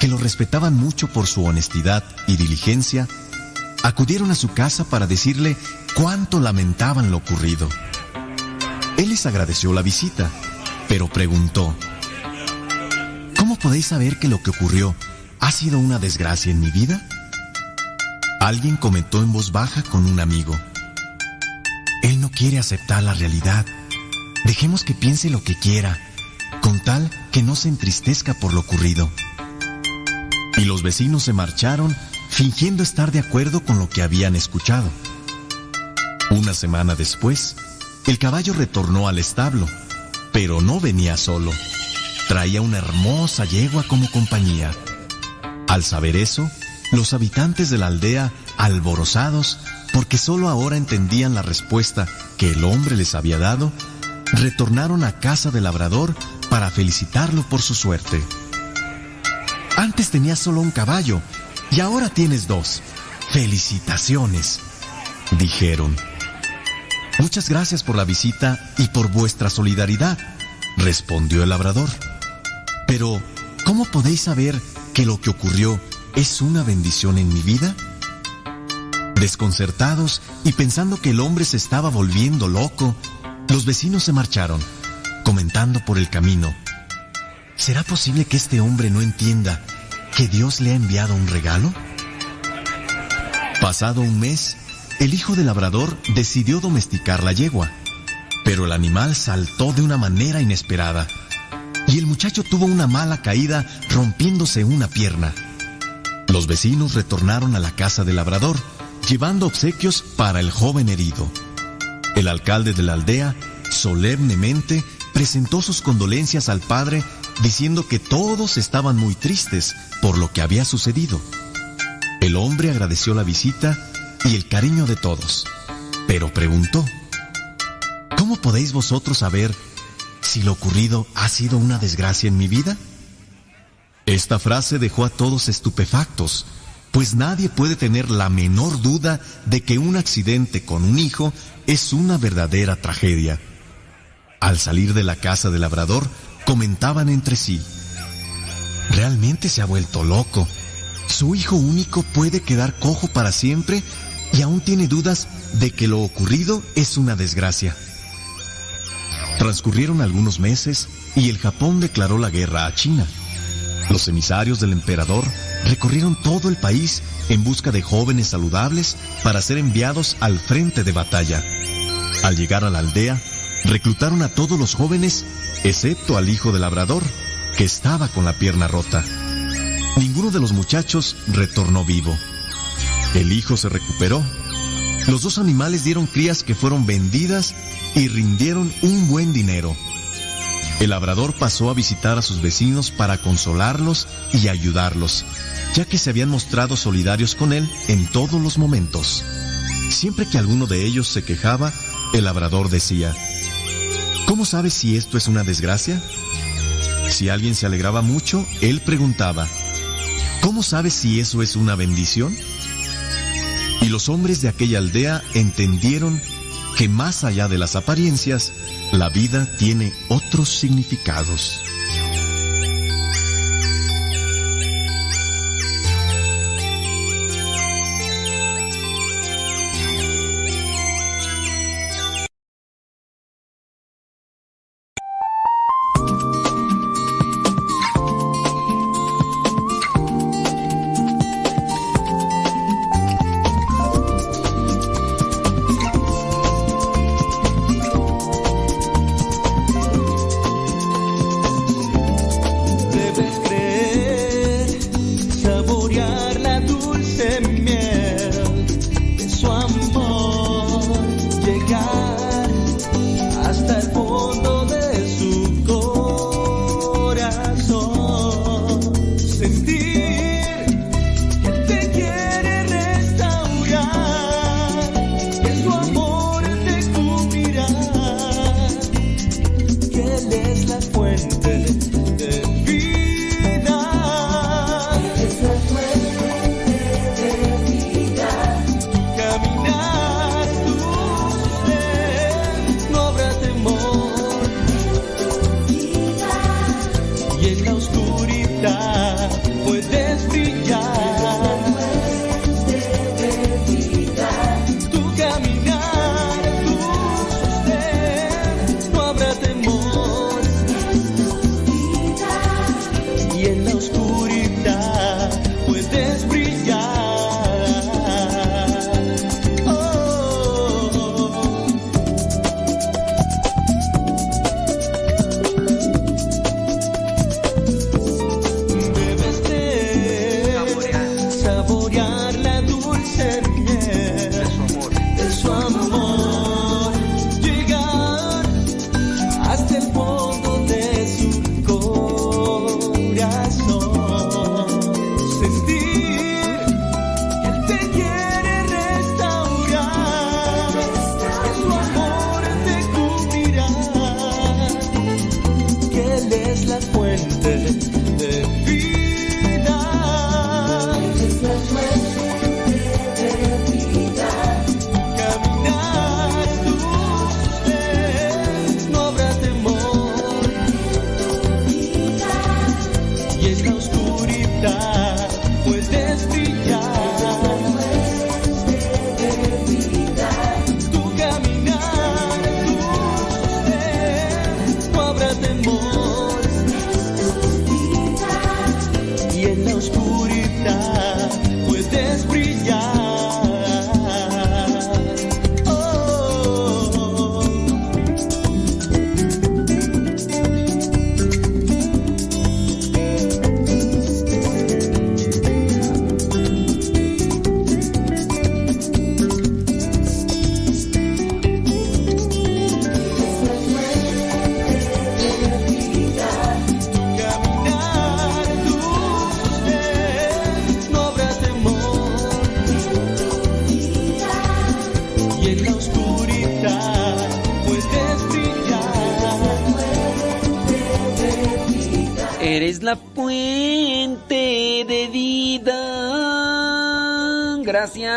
que lo respetaban mucho por su honestidad y diligencia, acudieron a su casa para decirle cuánto lamentaban lo ocurrido. Él les agradeció la visita, pero preguntó, ¿Cómo podéis saber que lo que ocurrió ha sido una desgracia en mi vida? Alguien comentó en voz baja con un amigo. Él no quiere aceptar la realidad. Dejemos que piense lo que quiera, con tal que no se entristezca por lo ocurrido. Y los vecinos se marcharon fingiendo estar de acuerdo con lo que habían escuchado. Una semana después, el caballo retornó al establo, pero no venía solo. Traía una hermosa yegua como compañía. Al saber eso, los habitantes de la aldea, alborozados, porque solo ahora entendían la respuesta que el hombre les había dado, retornaron a casa del labrador para felicitarlo por su suerte. Antes tenías solo un caballo y ahora tienes dos. Felicitaciones, dijeron. Muchas gracias por la visita y por vuestra solidaridad, respondió el labrador. Pero, ¿cómo podéis saber que lo que ocurrió es una bendición en mi vida? Desconcertados y pensando que el hombre se estaba volviendo loco, los vecinos se marcharon, comentando por el camino. ¿Será posible que este hombre no entienda que Dios le ha enviado un regalo? Pasado un mes, el hijo del labrador decidió domesticar la yegua, pero el animal saltó de una manera inesperada y el muchacho tuvo una mala caída rompiéndose una pierna. Los vecinos retornaron a la casa del labrador, llevando obsequios para el joven herido. El alcalde de la aldea solemnemente presentó sus condolencias al padre diciendo que todos estaban muy tristes por lo que había sucedido. El hombre agradeció la visita y el cariño de todos, pero preguntó, ¿Cómo podéis vosotros saber si lo ocurrido ha sido una desgracia en mi vida? Esta frase dejó a todos estupefactos, pues nadie puede tener la menor duda de que un accidente con un hijo es una verdadera tragedia. Al salir de la casa del labrador, comentaban entre sí, realmente se ha vuelto loco. Su hijo único puede quedar cojo para siempre y aún tiene dudas de que lo ocurrido es una desgracia. Transcurrieron algunos meses y el Japón declaró la guerra a China. Los emisarios del emperador recorrieron todo el país en busca de jóvenes saludables para ser enviados al frente de batalla. Al llegar a la aldea, reclutaron a todos los jóvenes, excepto al hijo del labrador, que estaba con la pierna rota. Ninguno de los muchachos retornó vivo. El hijo se recuperó. Los dos animales dieron crías que fueron vendidas y rindieron un buen dinero. El labrador pasó a visitar a sus vecinos para consolarlos y ayudarlos, ya que se habían mostrado solidarios con él en todos los momentos. Siempre que alguno de ellos se quejaba, el labrador decía, ¿Cómo sabes si esto es una desgracia? Si alguien se alegraba mucho, él preguntaba, ¿Cómo sabes si eso es una bendición? Y los hombres de aquella aldea entendieron que más allá de las apariencias, la vida tiene otros significados.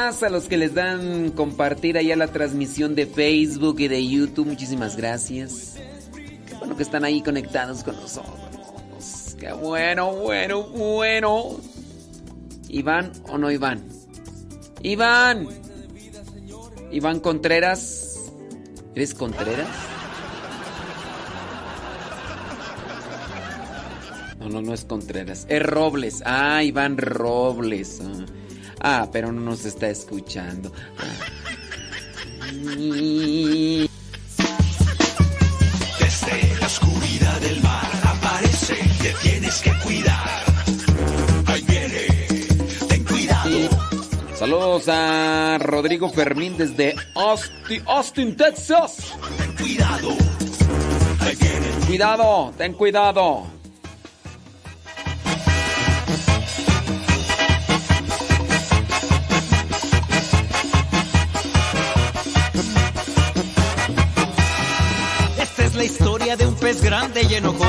A los que les dan compartir allá la transmisión de Facebook y de YouTube. Muchísimas gracias. Qué bueno que están ahí conectados con nosotros. Qué bueno, bueno, bueno. ¿Iván o no Iván? Iván. Iván Contreras. ¿Eres Contreras? No, no, no es Contreras. Es Robles. Ah, Iván Robles. Ah. Ah, pero no nos está escuchando. Desde la oscuridad del mar aparece, te tienes que cuidar. Ahí viene, ten cuidado. Saludos a Rodrigo Fermín desde Austin, Austin, Texas. Ten cuidado. Ahí viene. Cuidado, ten cuidado. De un pez grande y enojón.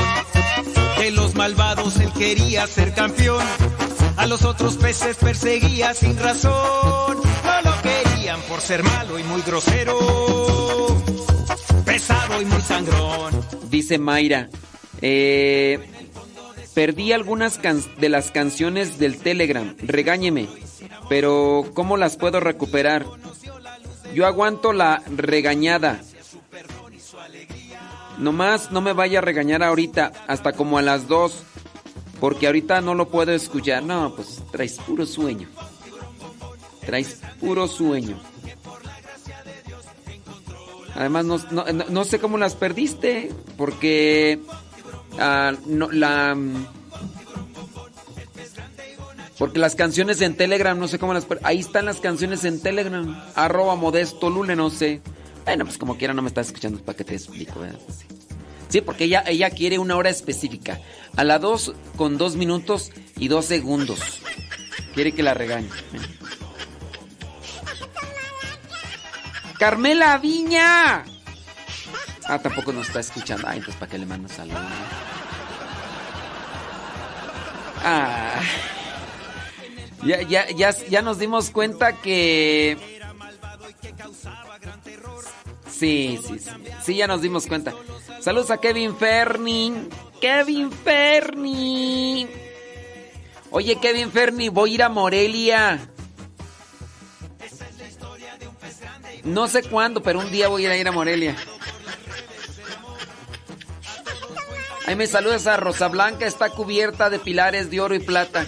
De los malvados él quería ser campeón. A los otros peces perseguía sin razón. No lo querían por ser malo y muy grosero. Pesado y muy sangrón. Dice Mayra. Eh, perdí algunas de las canciones del Telegram. Regáñeme. Pero ¿cómo las puedo recuperar? Yo aguanto la regañada. Nomás no me vaya a regañar ahorita, hasta como a las dos. Porque ahorita no lo puedo escuchar. No, pues traes puro sueño. Traes puro sueño. Además, no, sé cómo las perdiste. Porque ah, no, la. Porque las canciones en Telegram, no sé cómo las... Ahí están las canciones en Telegram. Arroba modesto lule, no sé. Bueno, pues como quiera no me estás escuchando para que te explico. Sí. porque ella, ella quiere una hora específica. A la 2 con 2 minutos y 2 segundos. Quiere que la regañe. Carmela Viña. Ah, tampoco nos está escuchando. Ay, entonces para qué le mando saludos. Ah. Ya, ya, ya, ya nos dimos cuenta que Sí, sí, sí. Ya nos dimos cuenta. Saludos a Kevin Ferni. Kevin Ferni. Oye, Kevin Ferni, voy a ir a Morelia. No sé cuándo, pero un día voy a ir a Morelia. Ahí me saludas a Rosa Blanca, está cubierta de pilares de oro y plata.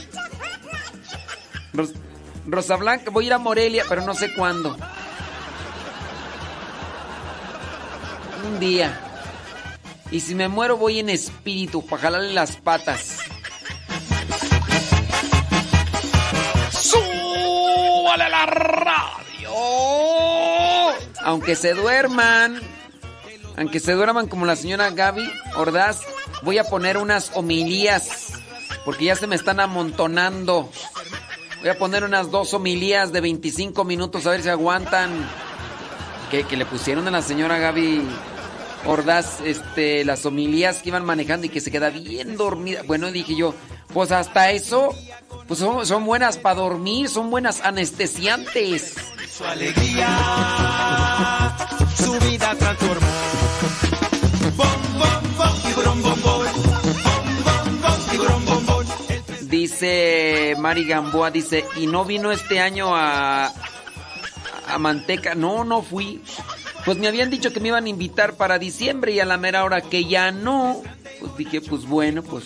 Rosa Blanca, voy a ir a Morelia, pero no sé cuándo. Un día. Y si me muero voy en espíritu para jalarle las patas. ¡Súbale la radio! Aunque se duerman, aunque se duerman como la señora Gaby Ordaz, voy a poner unas homilías, porque ya se me están amontonando. Voy a poner unas dos homilías de 25 minutos a ver si aguantan. Que, que le pusieron a la señora Gaby Ordaz, este, las homilías que iban manejando y que se queda bien dormida. Bueno, dije yo, pues hasta eso, pues son, buenas para dormir, son buenas anestesiantes. Su alegría, su vida transformó. Dice Mari Gamboa, dice, ¿y no vino este año a, a Manteca? No, no fui. Pues me habían dicho que me iban a invitar para diciembre y a la mera hora que ya no. Pues dije, pues bueno, pues...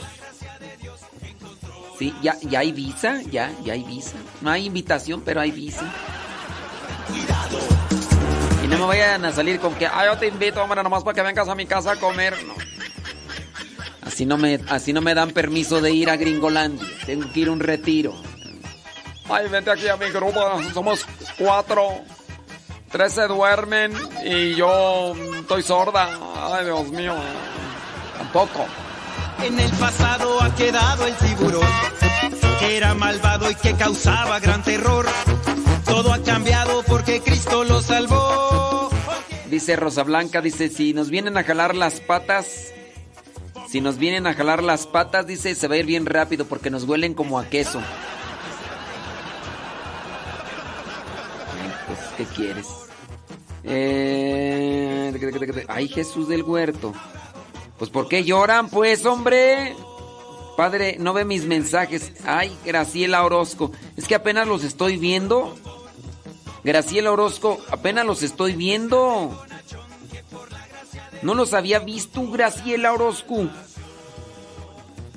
Sí, ya, ya hay visa, ya, ya hay visa. No hay invitación, pero hay visa. Y no me vayan a salir con que, ah, yo te invito, hombre, nomás para que vengas a mi casa a comer. No. Así no me, así no me dan permiso de ir a Gringolandia. Tengo que ir a un retiro. Ay, vente aquí a mi grupo, somos cuatro. Tres se duermen y yo estoy sorda. Ay, Dios mío. Tampoco. En el pasado ha quedado el tiburón, que era malvado y que causaba gran terror. Todo ha cambiado porque Cristo lo salvó. Dice Rosa Blanca, dice, si nos vienen a jalar las patas, si nos vienen a jalar las patas, dice, se va a ir bien rápido porque nos huelen como a queso. ¿Qué quieres? Eh... Ay, Jesús del huerto. Pues, ¿por qué lloran, pues, hombre? Padre, no ve mis mensajes. Ay, Graciela Orozco. Es que apenas los estoy viendo. Graciela Orozco, apenas los estoy viendo. No los había visto, Graciela Orozco.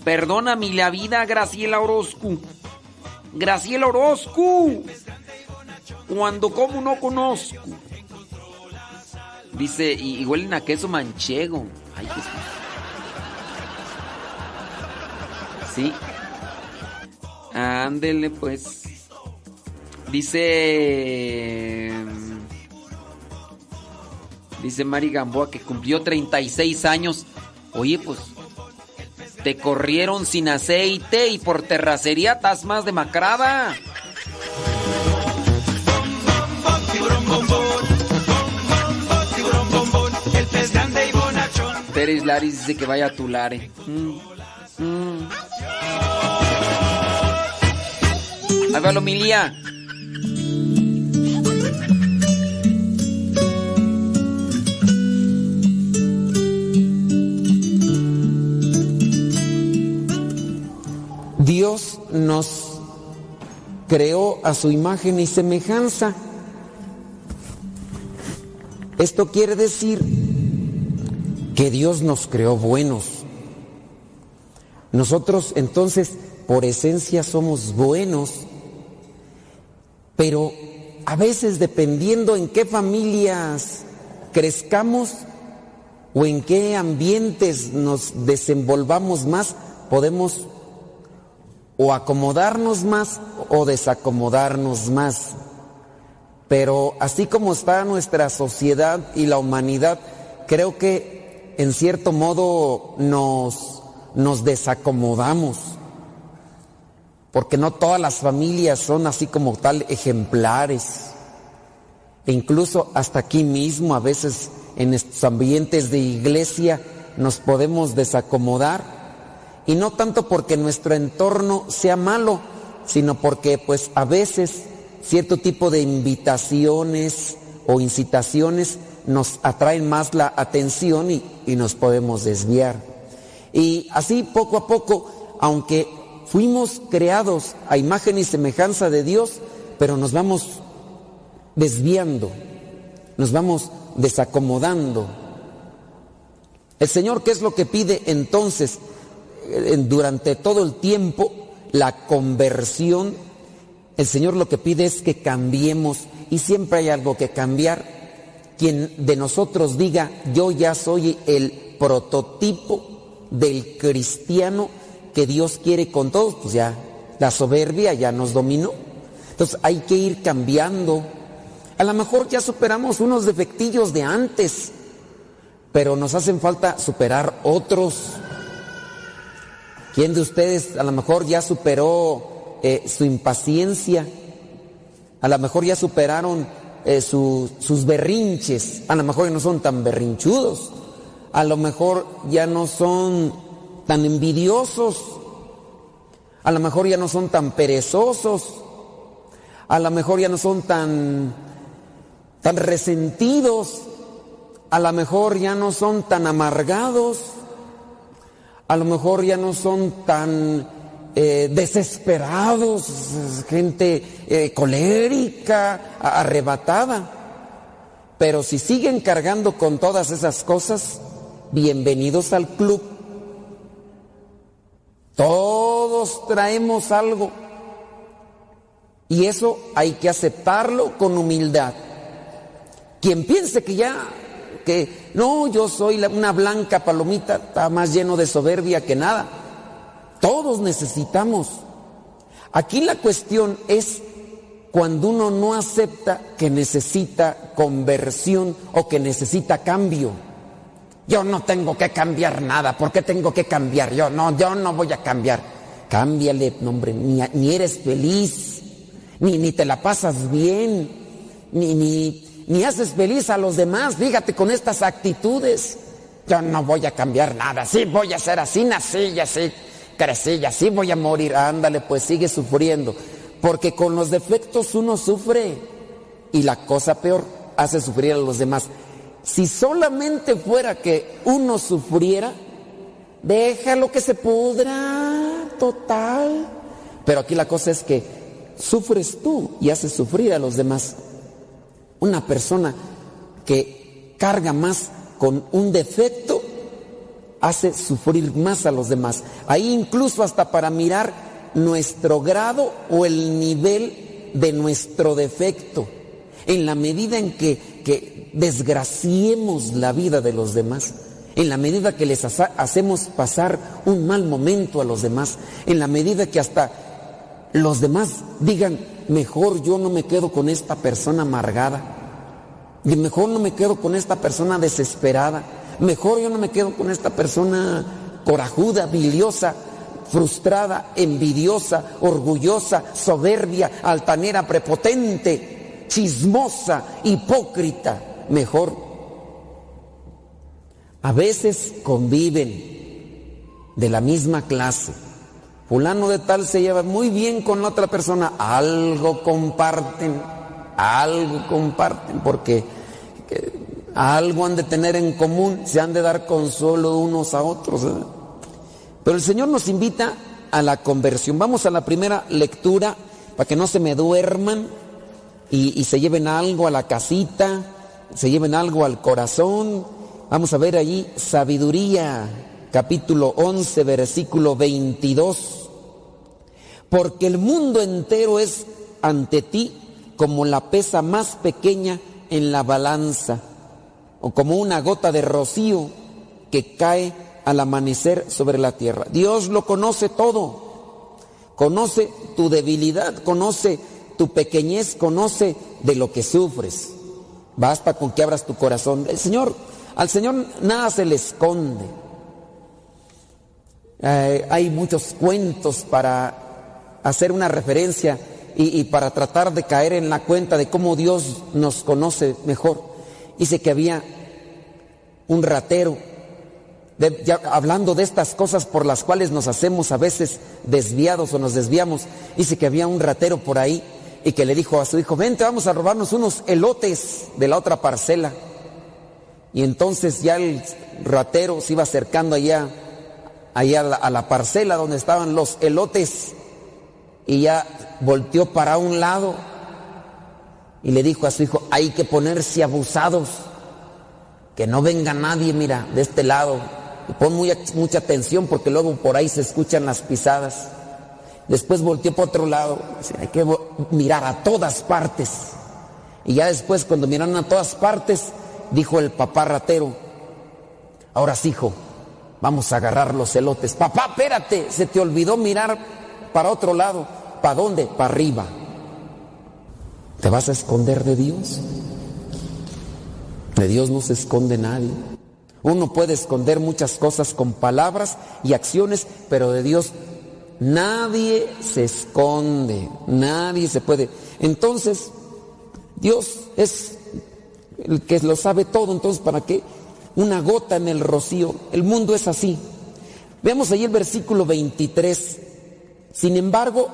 Perdóname la vida, Graciela Orozco. Graciela Orozco. Cuando como no conozco. Dice, y, huelen a queso manchego. Ay, Jesús. Sí. Ándele, pues. Dice. Dice Mari Gamboa que cumplió 36 años. Oye, pues. Te corrieron sin aceite y por terracería estás más demacrada. Pérez Laris dice que vaya a Tulare. Mm, mm. Ahí. Dios nos creó a su imagen y semejanza. Esto quiere decir que Dios nos creó buenos. Nosotros entonces por esencia somos buenos, pero a veces dependiendo en qué familias crezcamos o en qué ambientes nos desenvolvamos más, podemos o acomodarnos más o desacomodarnos más. Pero así como está nuestra sociedad y la humanidad, creo que en cierto modo nos, desacomodamos. Porque no todas las familias son así como tal ejemplares. E incluso hasta aquí mismo, a veces en estos ambientes de iglesia, nos podemos desacomodar y no tanto porque nuestro entorno sea malo, sino porque pues a veces cierto tipo de invitaciones o incitaciones nos atraen más la atención y, y nos podemos desviar. Y así poco a poco, aunque fuimos creados a imagen y semejanza de Dios, pero nos vamos desviando, nos vamos desacomodando. El Señor, ¿qué es lo que pide entonces? durante todo el tiempo la conversión, el Señor lo que pide es que cambiemos y siempre hay algo que cambiar. Quien de nosotros diga, yo ya soy el prototipo del cristiano que Dios quiere con todos, pues ya la soberbia ya nos dominó. Entonces hay que ir cambiando. A lo mejor ya superamos unos defectillos de antes, pero nos hacen falta superar otros. ¿Quién de ustedes a lo mejor ya superó eh, su impaciencia? A lo mejor ya superaron eh, sus berrinches. A lo mejor ya no son tan berrinchudos. A lo mejor ya no son tan envidiosos. A lo mejor ya no son tan perezosos. A lo mejor ya no son tan, tan resentidos. A lo mejor ya no son tan amargados a lo mejor ya no son tan eh, desesperados, gente eh, colérica, arrebatada. Pero si siguen cargando con todas esas cosas, bienvenidos al club. Todos traemos algo. Y eso hay que aceptarlo con humildad. Quien piense que ya, que no, yo soy una blanca palomita, está más lleno de soberbia que nada. Todos necesitamos. Aquí la cuestión es cuando uno no acepta que necesita conversión o que necesita cambio. Yo no tengo que cambiar nada, ¿por qué tengo que cambiar? Yo no, yo no voy a cambiar. Cámbiale, hombre, ni, ni eres feliz, ni, ni, te la pasas bien, ni, ni, ni haces feliz a los demás, fíjate con estas actitudes. Yo no voy a cambiar nada, sí voy a ser así, nací y así, crecí y así voy a morir. Ándale, pues sigue sufriendo. Porque con los defectos uno sufre y la cosa peor hace sufrir a los demás. Si solamente fuera que uno sufriera, déjalo que se pudra, total. Pero aquí la cosa es que sufres tú y haces sufrir a los demás. Una persona que carga más con un defecto hace sufrir más a los demás. Ahí incluso hasta para mirar nuestro grado o el nivel de nuestro defecto, en la medida en que, desgraciemos la vida de los demás, en la medida que les hacemos pasar un mal momento a los demás, en la medida que hasta los demás digan, mejor yo no me quedo con esta persona amargada, y mejor no me quedo con esta persona desesperada, mejor yo no me quedo con esta persona corajuda, biliosa, frustrada, envidiosa, orgullosa, soberbia, altanera, prepotente, chismosa, hipócrita. Mejor, a veces conviven de la misma clase. Fulano de tal se lleva muy bien con la otra persona, algo comparten, algo comparten, porque algo han de tener en común, se han de dar consuelo unos a otros. ¿eh? Pero el Señor nos invita a la conversión. Vamos a la primera lectura para que no se me duerman y, se lleven algo a la casita, se lleven algo al corazón. Vamos a ver allí sabiduría, capítulo 11, versículo 22. Porque el mundo entero es ante ti como la pesa más pequeña en la balanza, o como una gota de rocío que cae al amanecer sobre la tierra. Dios lo conoce todo. Conoce tu debilidad, conoce tu pequeñez, conoce de lo que sufres. Basta con que abras tu corazón. El Señor, al Señor nada se le esconde. Eh, hay muchos cuentos para hacer una referencia y, y, para tratar de caer en la cuenta de cómo Dios nos conoce mejor. Dice que había un ratero hablando de estas cosas por las cuales nos hacemos a veces desviados o nos desviamos, dice que había un ratero por ahí y que le dijo a su hijo, vente, vamos a robarnos unos elotes de la otra parcela. Y entonces ya el ratero se iba acercando allá, allá a la, a la parcela donde estaban los elotes y ya volteó para un lado y le dijo a su hijo, hay que ponerse abusados, que no venga nadie, mira, de este lado, pon mucha atención porque luego por ahí se escuchan las pisadas. Después volteó para otro lado, hay que mirar a todas partes. Y ya después, cuando miraron a todas partes, dijo el papá ratero, ahora sí, hijo, vamos a agarrar los elotes. Papá, espérate, se te olvidó mirar para otro lado. ¿Para dónde? Para arriba. ¿Te vas a esconder de Dios? De Dios no se esconde nadie. Uno puede esconder muchas cosas con palabras y acciones, pero de Dios nadie se esconde, nadie se puede. Entonces, Dios es el que lo sabe todo, entonces ¿para qué? Una gota en el rocío. El mundo es así. Veamos ahí el versículo 23. Sin embargo,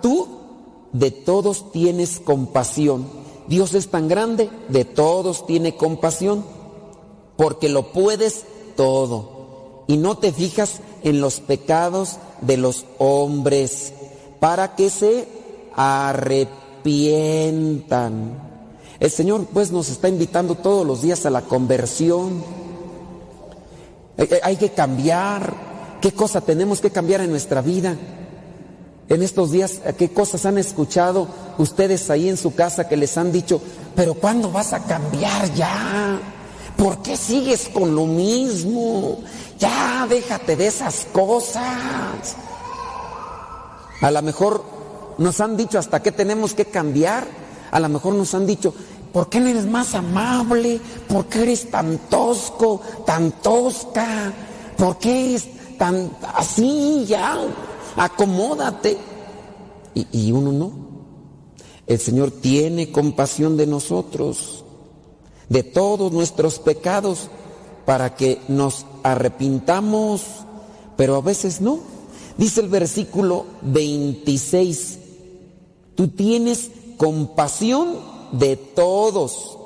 tú de todos tienes compasión. Dios es tan grande, de todos tiene compasión porque lo puedes todo y no te fijas en los pecados de los hombres, para que se arrepientan. El Señor pues nos está invitando todos los días a la conversión. Eh, eh, hay que cambiar. ¿Qué cosa tenemos que cambiar en nuestra vida? En estos días, ¿qué cosas han escuchado ustedes ahí en su casa que les han dicho, pero ¿cuándo vas a cambiar ya? ¿Por qué sigues con lo mismo? Ya, déjate de esas cosas. A lo mejor nos han dicho hasta qué tenemos que cambiar. A lo mejor nos han dicho, ¿por qué no eres más amable? ¿Por qué eres tan tosco, tan tosca? ¿Por qué eres tan así ya? Acomódate. Y, y uno no. El Señor tiene compasión de nosotros de todos nuestros pecados para que nos arrepintamos, pero a veces no. Dice el versículo 26, tú tienes compasión de todos,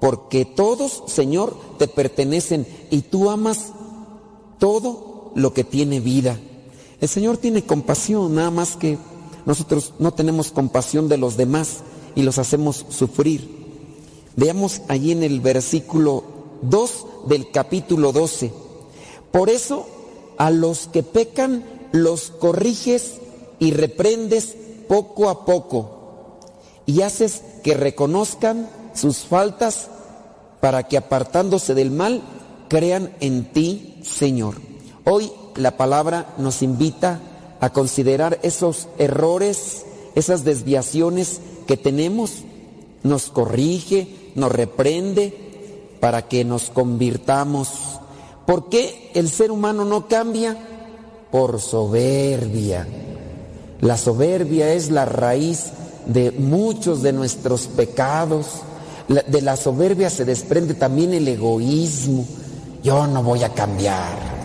porque todos, Señor, te pertenecen y tú amas todo lo que tiene vida. El Señor tiene compasión, nada más que nosotros no tenemos compasión de los demás y los hacemos sufrir. Veamos allí en el versículo 2 del capítulo 12. Por eso a los que pecan los corriges y reprendes poco a poco y haces que reconozcan sus faltas para que apartándose del mal crean en ti, Señor. Hoy la palabra nos invita a considerar esos errores, esas desviaciones que tenemos, nos corrige, nos reprende para que nos convirtamos. ¿Por qué el ser humano no cambia? Por soberbia. La soberbia es la raíz de muchos de nuestros pecados. De la soberbia se desprende también el egoísmo. Yo no voy a cambiar.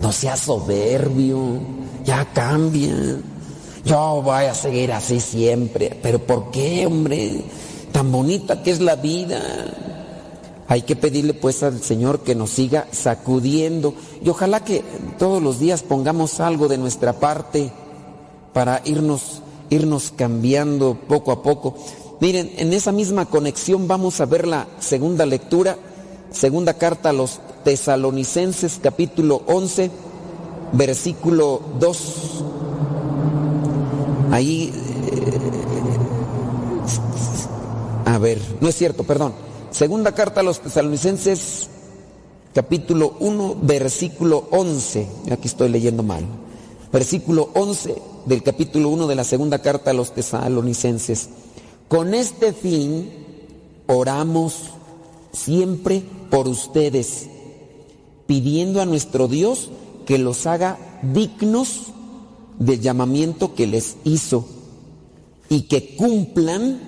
No sea soberbio. Ya cambia. Yo voy a seguir así siempre. Pero ¿por qué, hombre? tan bonita que es la vida. Hay que pedirle pues al Señor que nos siga sacudiendo y ojalá que todos los días pongamos algo de nuestra parte para irnos irnos cambiando poco a poco. Miren, en esa misma conexión vamos a ver la segunda lectura, segunda carta a los tesalonicenses capítulo 11, versículo 2. Ahí A ver, no es cierto, perdón. Segunda carta a los tesalonicenses, capítulo 1, versículo 11. Aquí estoy leyendo mal. Versículo 11 del capítulo 1 de la segunda carta a los tesalonicenses. Con este fin oramos siempre por ustedes, pidiendo a nuestro Dios que los haga dignos del llamamiento que les hizo y que cumplan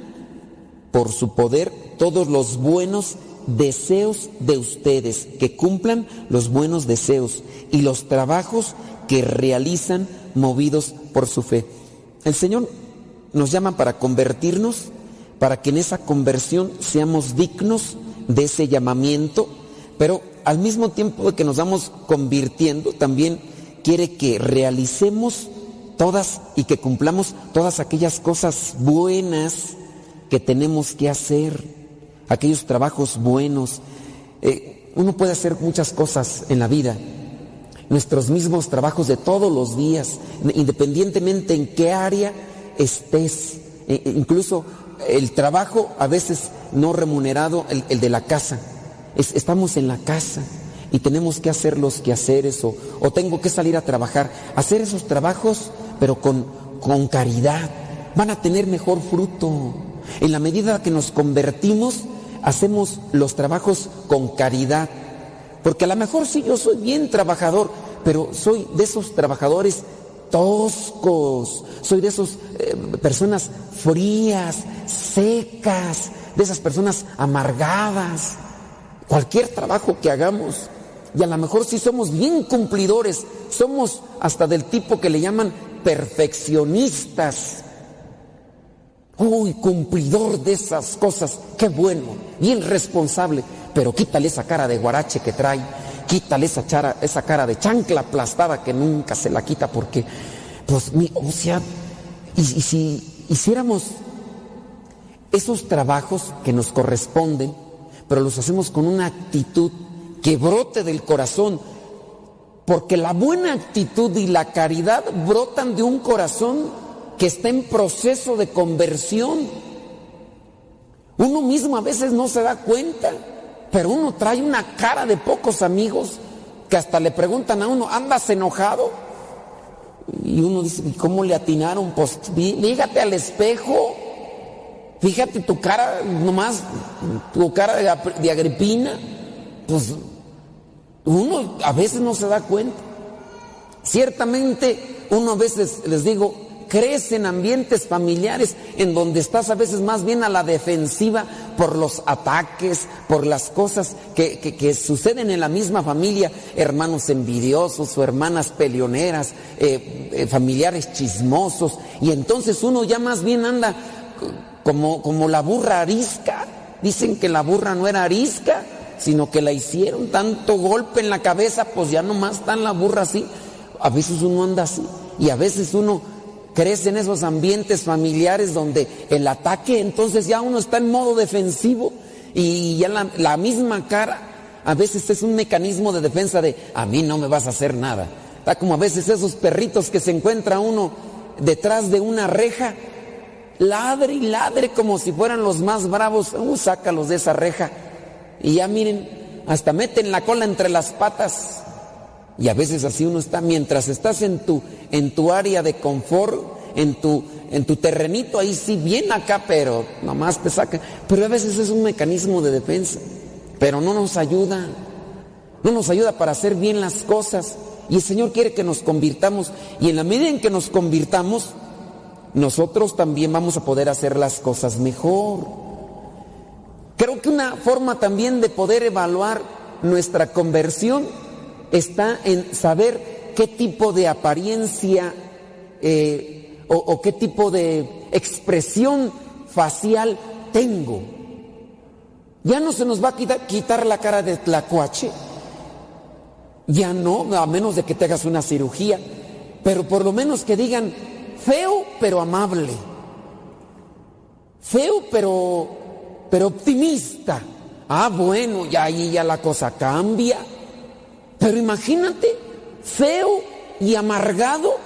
por su poder todos los buenos deseos de ustedes, que cumplan los buenos deseos y los trabajos que realizan movidos por su fe. El Señor nos llama para convertirnos, para que en esa conversión seamos dignos de ese llamamiento, pero al mismo tiempo que nos vamos convirtiendo, también quiere que realicemos todas y que cumplamos todas aquellas cosas buenas que tenemos que hacer, aquellos trabajos buenos. Eh, uno puede hacer muchas cosas en la vida, nuestros mismos trabajos de todos los días, independientemente en qué área estés, e, e incluso el trabajo a veces no remunerado, el, de la casa. Estamos en la casa y tenemos que hacer los quehaceres o, o tengo que salir a trabajar, hacer esos trabajos, pero con, con caridad, van a tener mejor fruto. En la medida que nos convertimos, hacemos los trabajos con caridad. Porque a lo mejor sí yo soy bien trabajador, pero soy de esos trabajadores toscos, soy de esas eh, personas frías, secas, de esas personas amargadas. Cualquier trabajo que hagamos, y a lo mejor sí somos bien cumplidores, somos hasta del tipo que le llaman perfeccionistas. Uy, cumplidor de esas cosas, qué bueno, bien responsable, pero quítale esa cara de guarache que trae, quítale esa, chara, esa cara de chancla aplastada que nunca se la quita porque, pues, mi, o sea, y si hiciéramos esos trabajos que nos corresponden, pero los hacemos con una actitud que brote del corazón, porque la buena actitud y la caridad brotan de un corazón que está en proceso de conversión. Uno mismo a veces no se da cuenta, pero uno trae una cara de pocos amigos que hasta le preguntan a uno, ¿andas enojado? Y uno dice, ¿cómo le atinaron? Pues fíjate al espejo, fíjate tu cara nomás, tu cara de, agripina, pues uno a veces no se da cuenta. Ciertamente uno a veces, les digo, crece en ambientes familiares en donde estás a veces más bien a la defensiva por los ataques, por las cosas que, suceden en la misma familia, hermanos envidiosos o hermanas peleoneras, eh, eh, familiares chismosos, y entonces uno ya más bien anda como, como la burra arisca. Dicen que la burra no era arisca, sino que la hicieron tanto golpe en la cabeza, pues ya nomás está en la burra así. A veces uno anda así y a veces uno crece en esos ambientes familiares donde el ataque, entonces ya uno está en modo defensivo y ya la, misma cara a veces es un mecanismo de defensa de a mí no me vas a hacer nada. Está como a veces esos perritos que se encuentra uno detrás de una reja, ladre y ladre como si fueran los más bravos, uh, sácalos de esa reja. Y ya miren, hasta meten la cola entre las patas y a veces así uno está, mientras estás en tu, en tu área de confort, en tu, en tu terrenito, ahí sí, bien acá, pero nomás te saca. Pero a veces es un mecanismo de defensa, pero no nos ayuda, no nos ayuda para hacer bien las cosas. Y el Señor quiere que nos convirtamos, y en la medida en que nos convirtamos, nosotros también vamos a poder hacer las cosas mejor. Creo que una forma también de poder evaluar nuestra conversión está en saber qué tipo de apariencia eh, o, qué tipo de expresión facial tengo. Ya no se nos va a quitar, quitar la cara de tlacuache. Ya no, a menos de que te hagas una cirugía. Pero por lo menos que digan feo pero amable. Feo pero, pero optimista. Ah, bueno, ya ahí ya la cosa cambia. Pero imagínate, feo y amargado,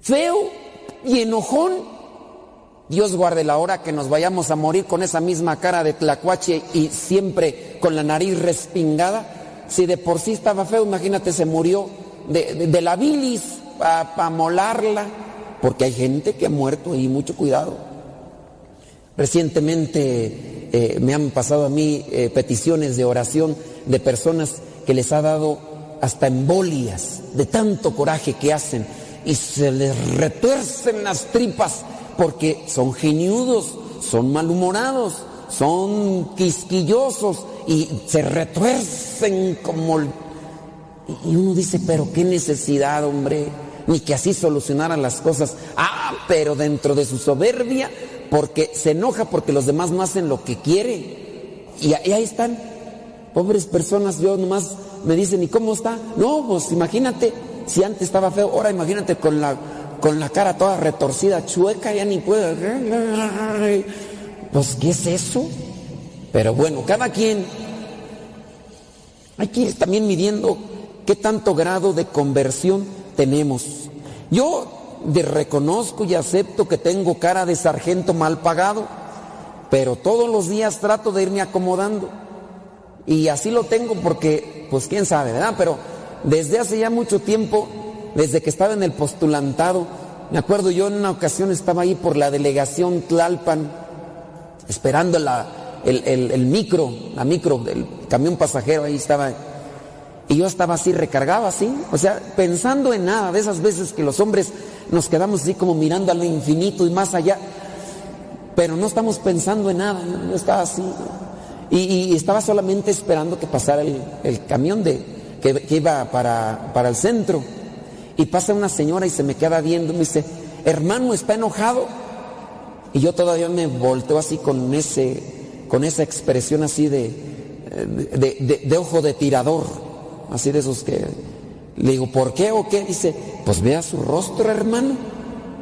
feo y enojón. Dios guarde la hora que nos vayamos a morir con esa misma cara de tlacuache y siempre con la nariz respingada. Si de por sí estaba feo, imagínate, se murió de, la bilis para molarla, porque hay gente que ha muerto y mucho cuidado. Recientemente eh, me han pasado a mí eh, peticiones de oración de personas que les ha dado hasta embolias de tanto coraje que hacen y se les retuercen las tripas porque son geniudos, son malhumorados, son quisquillosos y se retuercen como... Y uno dice, pero qué necesidad, hombre, ni que así solucionaran las cosas. Ah, pero dentro de su soberbia, porque se enoja porque los demás no hacen lo que quiere. Y ahí están Pobres personas, yo nomás me dicen, ¿y cómo está? No, pues imagínate, si antes estaba feo, ahora imagínate con la, con la cara toda retorcida, chueca, ya ni puede. Pues, ¿qué es eso? Pero bueno, cada quien, hay ir también midiendo qué tanto grado de conversión tenemos. Yo reconozco y acepto que tengo cara de sargento mal pagado, pero todos los días trato de irme acomodando. Y así lo tengo porque, pues quién sabe, ¿verdad? Pero desde hace ya mucho tiempo, desde que estaba en el postulantado, me acuerdo yo en una ocasión estaba ahí por la delegación Tlalpan, esperando la, el, micro, la micro, del camión pasajero, ahí estaba. Y yo estaba así recargado, así, o sea, pensando en nada, de esas veces que los hombres nos quedamos así como mirando al infinito y más allá, pero no estamos pensando en nada, no estaba así. Y, estaba solamente esperando que pasara el, camión de, que, iba para, para, el centro. Y pasa una señora y se me queda viendo, me dice, hermano, ¿está enojado? Y yo todavía me volteo así con, ese, con esa expresión así de, de, ojo de tirador, así de esos que le digo, ¿por qué o qué? Dice, pues vea su rostro, hermano.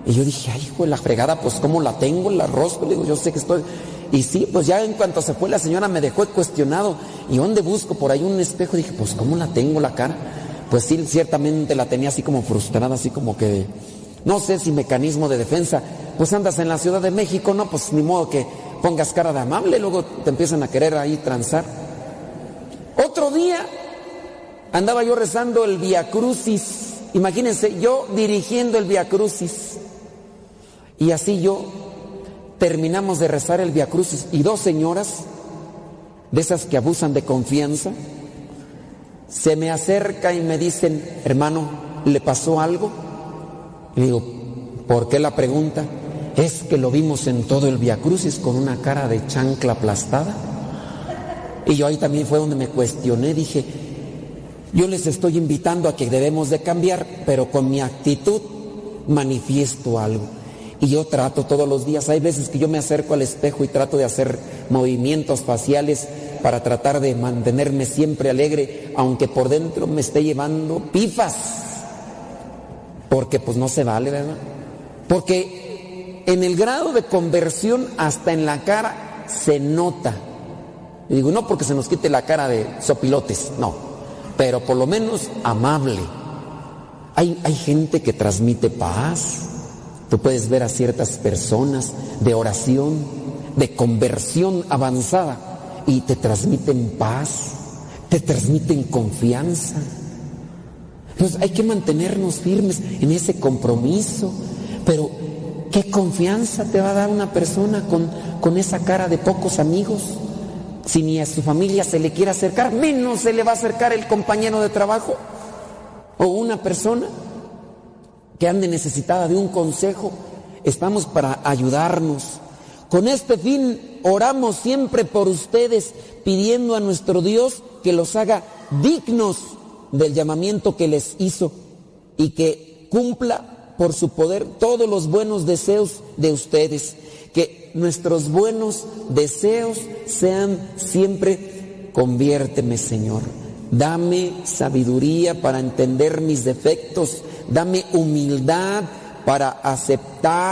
Y yo dije, ay, hijo la fregada, pues cómo la tengo, el rostro. Le digo, yo sé que estoy. Y sí, pues ya en cuanto se fue la señora me dejó cuestionado. ¿Y dónde busco? Por ahí un espejo. Dije, pues cómo la tengo la cara. Pues sí, ciertamente la tenía así como frustrada, así como que, no sé si mecanismo de defensa. Pues andas en la Ciudad de México, no, pues ni modo que pongas cara de amable, luego te empiezan a querer ahí transar. Otro día andaba yo rezando el Via Crucis. Imagínense, yo dirigiendo el Via Crucis. Y así yo terminamos de rezar el Via Crucis y dos señoras, de esas que abusan de confianza, se me acerca y me dicen, hermano, ¿le pasó algo? Y digo, ¿por qué la pregunta? Es que lo vimos en todo el Via Crucis con una cara de chancla aplastada. Y yo ahí también fue donde me cuestioné, dije, yo les estoy invitando a que debemos de cambiar, pero con mi actitud manifiesto algo. Y yo trato todos los días, hay veces que yo me acerco al espejo y trato de hacer movimientos faciales para tratar de mantenerme siempre alegre, aunque por dentro me esté llevando pifas. Porque pues no se vale, ¿verdad? Porque en el grado de conversión hasta en la cara se nota. Digo, no porque se nos quite la cara de sopilotes, no, pero por lo menos amable. Hay, hay gente que transmite paz. Tú puedes ver a ciertas personas de oración, de conversión avanzada y te transmiten paz, te transmiten confianza. Entonces hay que mantenernos firmes en ese compromiso. Pero, ¿qué confianza te va a dar una persona con, con esa cara de pocos amigos? Si ni a su familia se le quiere acercar, menos se le va a acercar el compañero de trabajo o una persona que ande necesitada de un consejo. Estamos para ayudarnos. Con este fin oramos siempre por ustedes, pidiendo a nuestro Dios que los haga dignos del llamamiento que les hizo y que cumpla por su poder todos los buenos deseos de ustedes que nuestros buenos deseos sean siempre, conviérteme Señor, dame sabiduría para entender mis defectos, dame humildad para aceptarlos.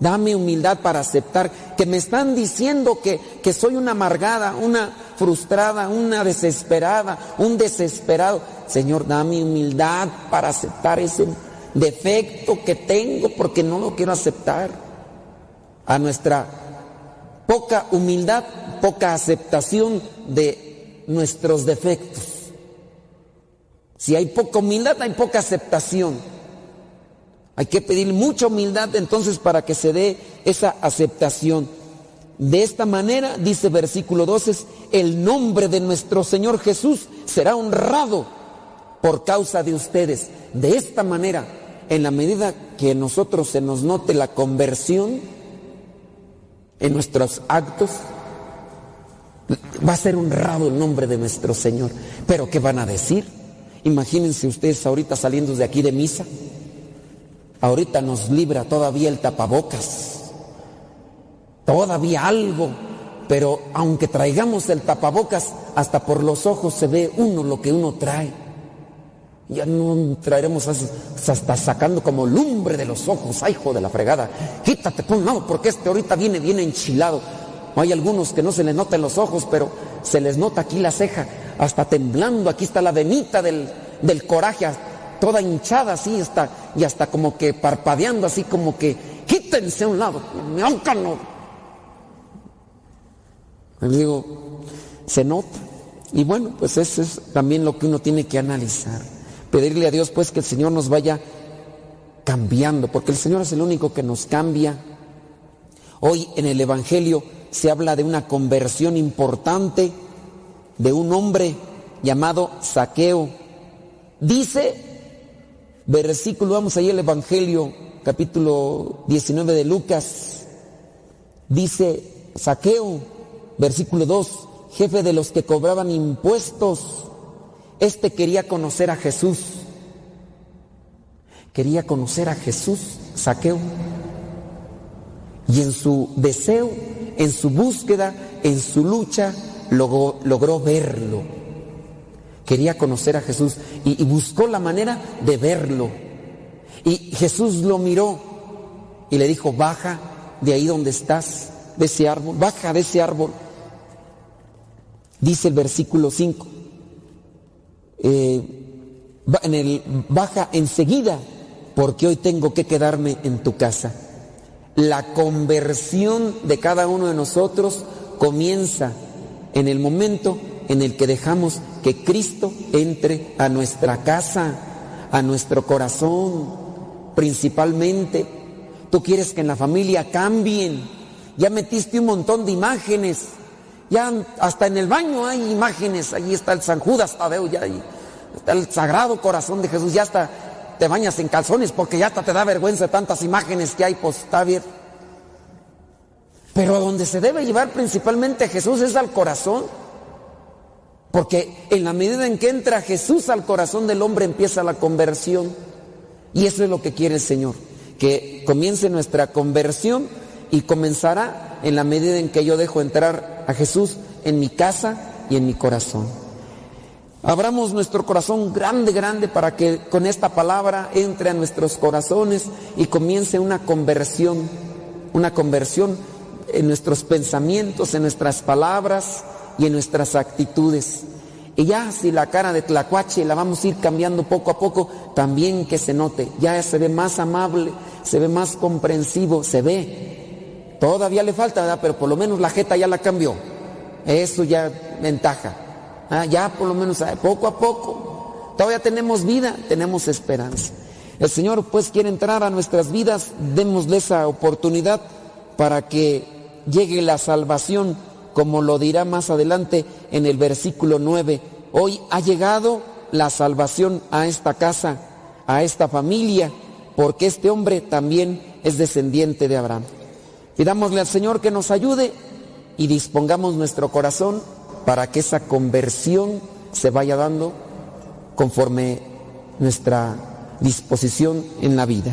Dame humildad para aceptar que me están diciendo que, que soy una amargada, una frustrada, una desesperada, un desesperado. Señor, dame humildad para aceptar ese defecto que tengo porque no lo quiero aceptar. A nuestra poca humildad, poca aceptación de nuestros defectos. Si hay poca humildad, hay poca aceptación. Hay que pedir mucha humildad entonces para que se dé esa aceptación. De esta manera, dice versículo 12, el nombre de nuestro Señor Jesús será honrado por causa de ustedes. De esta manera, en la medida que nosotros se nos note la conversión en nuestros actos, va a ser honrado el nombre de nuestro Señor. Pero ¿qué van a decir? Imagínense ustedes ahorita saliendo de aquí de misa. Ahorita nos libra todavía el tapabocas. Todavía algo. Pero aunque traigamos el tapabocas, hasta por los ojos se ve uno lo que uno trae. Ya no traeremos hasta sacando como lumbre de los ojos. Ay, hijo de la fregada. Quítate por un lado porque este ahorita viene bien enchilado. Hay algunos que no se les nota en los ojos, pero se les nota aquí la ceja, hasta temblando. Aquí está la venita del, del coraje, toda hinchada así, está, y hasta como que parpadeando así, como que quítense a un lado. Me no. Le digo, se nota. Y bueno, pues eso es también lo que uno tiene que analizar. Pedirle a Dios pues que el Señor nos vaya cambiando, porque el Señor es el único que nos cambia. Hoy en el Evangelio se habla de una conversión importante de un hombre llamado Saqueo. Dice, versículo, vamos ahí al Evangelio, capítulo 19 de Lucas, dice Saqueo, versículo 2, jefe de los que cobraban impuestos este quería conocer a Jesús. Quería conocer a Jesús, Saqueo. Y en su deseo, en su búsqueda, en su lucha logró, verlo. Quería conocer a Jesús y, y buscó la manera de verlo. Y Jesús lo miró y le dijo, baja de ahí donde estás, de ese árbol, baja de ese árbol. Dice el versículo 5, eh, en el, baja enseguida, porque hoy tengo que quedarme en tu casa. La conversión de cada uno de nosotros comienza en el momento en el que dejamos que Cristo entre a nuestra casa, a nuestro corazón, principalmente. Tú quieres que en la familia cambien. Ya metiste un montón de imágenes. Ya hasta en el baño hay imágenes. Allí está el San Judas Tadeo, ya ahí está el Sagrado Corazón de Jesús. Ya hasta te bañas en calzones porque ya hasta te da vergüenza tantas imágenes que hay, pues está. Pero a donde se debe llevar principalmente Jesús es al corazón. Porque en la medida en que entra Jesús al corazón del hombre empieza la conversión. Y eso es lo que quiere el Señor. Que comience nuestra conversión y comenzará en la medida en que yo dejo entrar a Jesús en mi casa y en mi corazón. Abramos nuestro corazón grande, grande para que con esta palabra entre a nuestros corazones y comience una conversión, una conversión en nuestros pensamientos, en nuestras palabras y en nuestras actitudes. Y ya si la cara de Tlacuache la vamos a ir cambiando poco a poco, también que se note, ya se ve más amable, se ve más comprensivo, se ve. Todavía le falta, ¿verdad? Pero por lo menos la jeta ya la cambió. Eso ya ventaja. Ah, ya por lo menos poco a poco. Todavía tenemos vida, tenemos esperanza. El Señor pues quiere entrar a nuestras vidas, démosle esa oportunidad para que llegue la salvación como lo dirá más adelante en el versículo 9. Hoy ha llegado la salvación a esta casa, a esta familia, porque este hombre también es descendiente de Abraham. Pidámosle al Señor que nos ayude y dispongamos nuestro corazón para que esa conversión se vaya dando conforme nuestra disposición en la vida.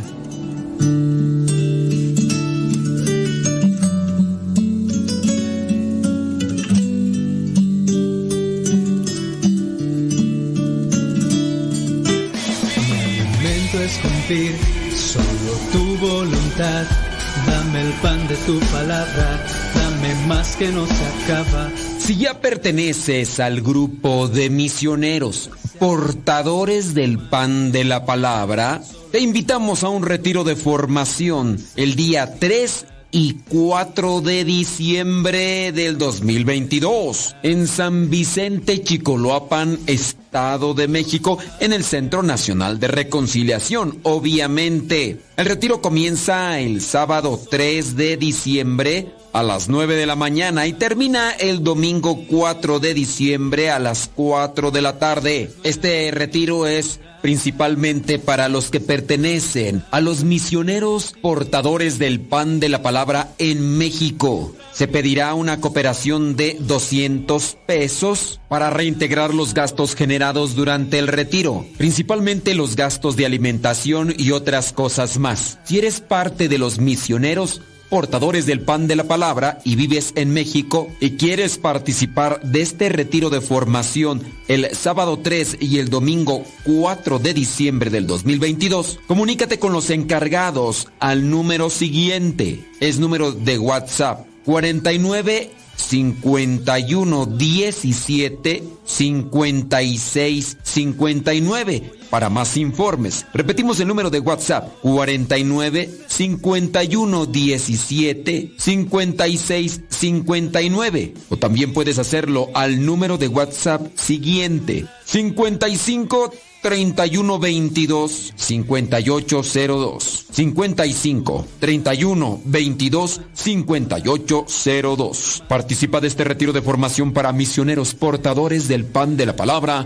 Dame el pan de tu palabra, dame más que no se acaba. Si ya perteneces al grupo de misioneros, portadores del pan de la palabra, te invitamos a un retiro de formación el día 3 y 4 de diciembre del 2022 en San Vicente Chicoloapan, Estado de México, en el Centro Nacional de Reconciliación, obviamente. El retiro comienza el sábado 3 de diciembre a las 9 de la mañana y termina el domingo 4 de diciembre a las 4 de la tarde. Este retiro es principalmente para los que pertenecen a los misioneros portadores del pan de la palabra en México. Se pedirá una cooperación de 200 pesos para reintegrar los gastos generados durante el retiro, principalmente los gastos de alimentación y otras cosas más. Si eres parte de los misioneros, portadores del pan de la palabra y vives en México y quieres participar de este retiro de formación el sábado 3 y el domingo 4 de diciembre del 2022, comunícate con los encargados al número siguiente. Es número de WhatsApp 49 51 17 56 59 para más informes. Repetimos el número de WhatsApp 49 51 17 56 59 o también puedes hacerlo al número de WhatsApp siguiente 55 31 22 5802 55 31 22 5802 Participa de este retiro de formación para misioneros portadores del pan de la palabra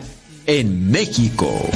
en México.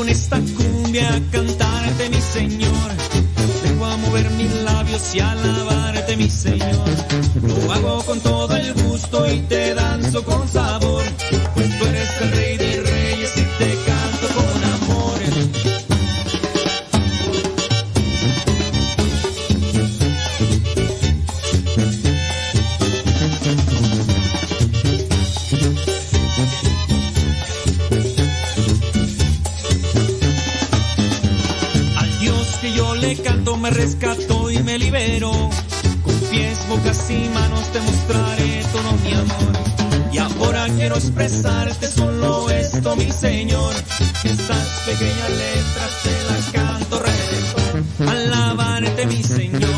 Con esta cumbia a cantarte mi Señor. Vengo a mover mis labios y alabarte mi Señor. Lo hago con todo el gusto y te danzo con sabor. Pues tú eres el rey de rescató y me liberó. Con pies, bocas y manos te mostraré todo mi amor. Y ahora quiero expresarte solo esto, mi Señor. Estas pequeñas letras te las canto redentor. Alabarte, mi Señor,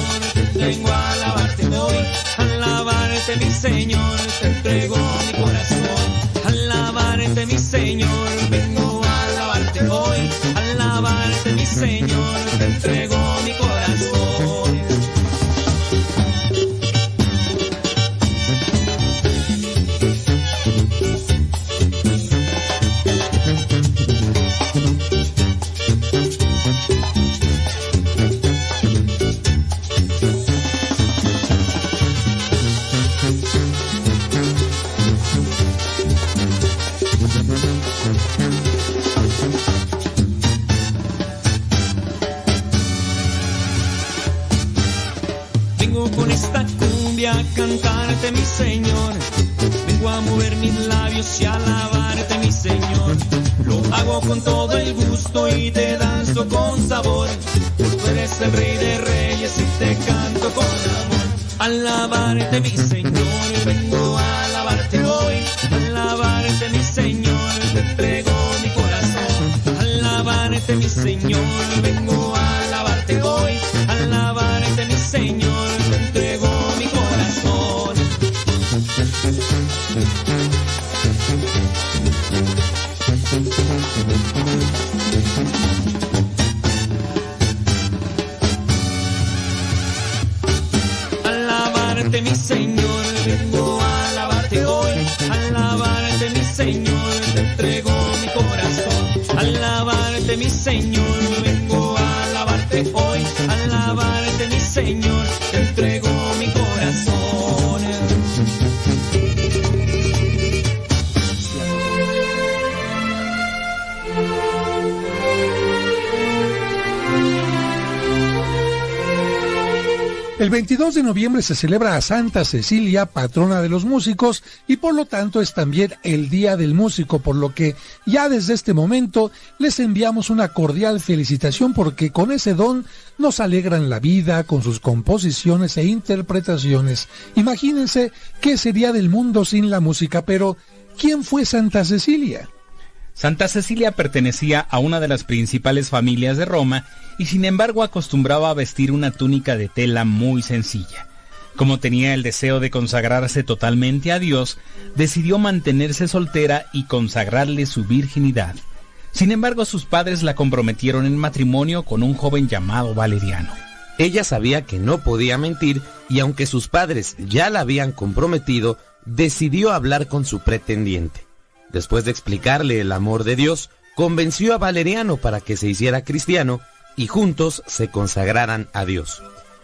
22 de noviembre se celebra a Santa Cecilia, patrona de los músicos, y por lo tanto es también el Día del Músico, por lo que ya desde este momento les enviamos una cordial felicitación porque con ese don nos alegran la vida con sus composiciones e interpretaciones. Imagínense qué sería del mundo sin la música, pero ¿quién fue Santa Cecilia? Santa Cecilia pertenecía a una de las principales familias de Roma y sin embargo acostumbraba a vestir una túnica de tela muy sencilla. Como tenía el deseo de consagrarse totalmente a Dios, decidió mantenerse soltera y consagrarle su virginidad. Sin embargo, sus padres la comprometieron en matrimonio con un joven llamado Valeriano. Ella sabía que no podía mentir y aunque sus padres ya la habían comprometido, decidió hablar con su pretendiente. Después de explicarle el amor de Dios, convenció a Valeriano para que se hiciera cristiano y juntos se consagraran a Dios.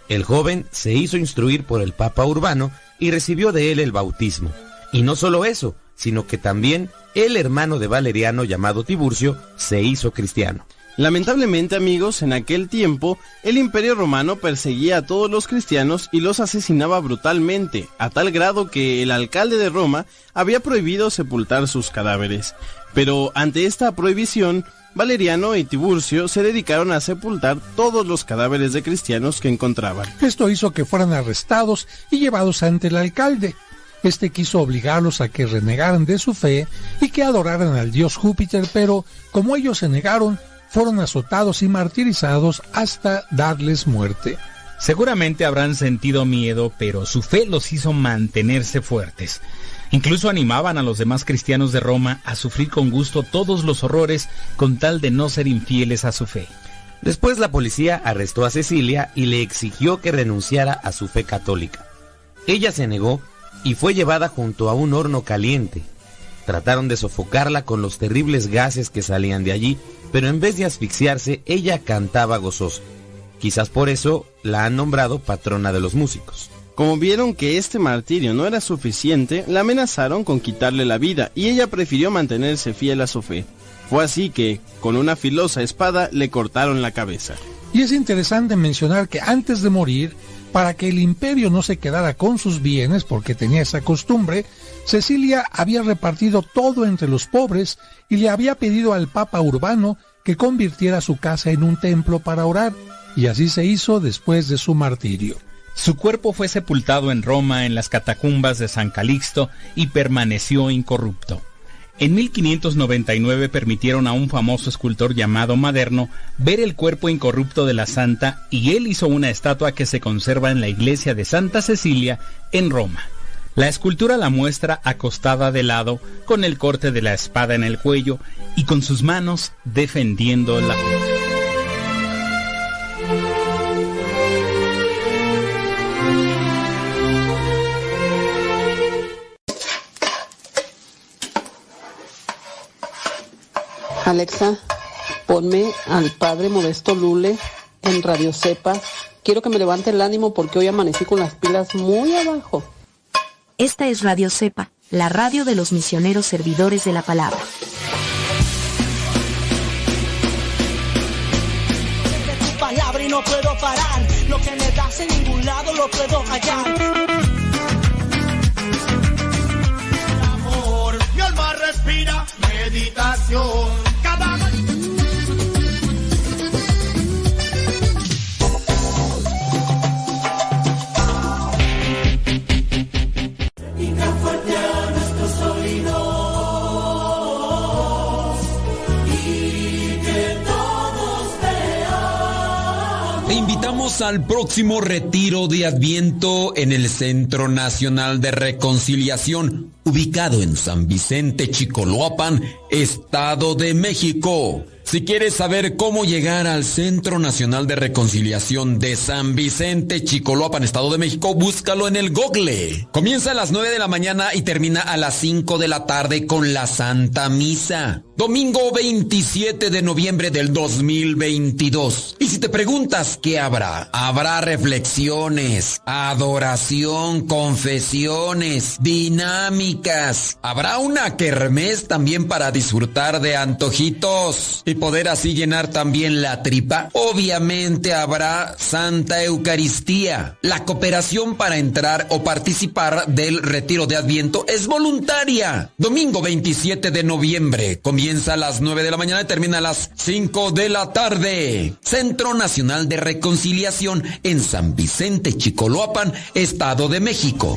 El joven se hizo instruir por el Papa Urbano y recibió de él el bautismo. Y no solo eso, sino que también el hermano de Valeriano llamado Tiburcio se hizo cristiano. Lamentablemente amigos, en aquel tiempo el imperio romano perseguía a todos los cristianos y los asesinaba brutalmente, a tal grado que el alcalde de Roma había prohibido sepultar sus cadáveres. Pero ante esta prohibición, Valeriano y Tiburcio se dedicaron a sepultar todos los cadáveres de cristianos que encontraban. Esto hizo que fueran arrestados y llevados ante el alcalde. Este quiso obligarlos a que renegaran de su fe y que adoraran al dios Júpiter, pero como ellos se negaron, fueron azotados y martirizados hasta darles muerte. Seguramente habrán sentido miedo, pero su fe los hizo mantenerse fuertes. Incluso animaban a los demás cristianos de Roma a sufrir con gusto todos los horrores con tal de no ser infieles a su fe. Después la policía arrestó a Cecilia y le exigió que renunciara a su fe católica. Ella se negó y fue llevada junto a un horno caliente. Trataron de sofocarla con los terribles gases que salían de allí, pero en vez de asfixiarse, ella cantaba gozosa. Quizás por eso la han nombrado patrona de los músicos. Como vieron que este martirio no era suficiente, la amenazaron con quitarle la vida y ella prefirió mantenerse fiel a su fe. Fue así que, con una filosa espada, le cortaron la cabeza. Y es interesante mencionar que antes de morir, para que el imperio no se quedara con sus bienes, porque tenía esa costumbre, Cecilia había repartido todo entre los pobres y le había pedido al Papa Urbano que convirtiera su casa en un templo para orar, y así se hizo después de su martirio. Su cuerpo fue sepultado en Roma en las catacumbas de San Calixto y permaneció incorrupto. En 1599 permitieron a un famoso escultor llamado Maderno ver el cuerpo incorrupto de la santa y él hizo una estatua que se conserva en la iglesia de Santa Cecilia en Roma. La escultura la muestra acostada de lado, con el corte de la espada en el cuello y con sus manos defendiendo la fe. Alexa, ponme al padre Modesto Lule en Radio Cepa. Quiero que me levante el ánimo porque hoy amanecí con las pilas muy abajo. Esta es Radio Cepa, la radio de los misioneros servidores de la palabra. tu palabra y no puedo parar. Lo que me das en ningún lado lo puedo hallar. amor, mi alma respira meditación. Invitamos al próximo retiro de Adviento en el Centro Nacional de Reconciliación, ubicado en San Vicente, Chicoloapan, Estado de México. Si quieres saber cómo llegar al Centro Nacional de Reconciliación de San Vicente, Chicoloapan, Estado de México, búscalo en el Google. Comienza a las 9 de la mañana y termina a las 5 de la tarde con la Santa Misa. Domingo 27 de noviembre del 2022. Y si te preguntas qué habrá, habrá reflexiones, adoración, confesiones, Habrá una kermés también para disfrutar de antojitos y poder así llenar también la tripa. Obviamente habrá Santa Eucaristía. La cooperación para entrar o participar del retiro de Adviento es voluntaria. Domingo 27 de noviembre. Comienza a las 9 de la mañana y termina a las 5 de la tarde. Centro Nacional de Reconciliación en San Vicente, Chicoloapan, Estado de México.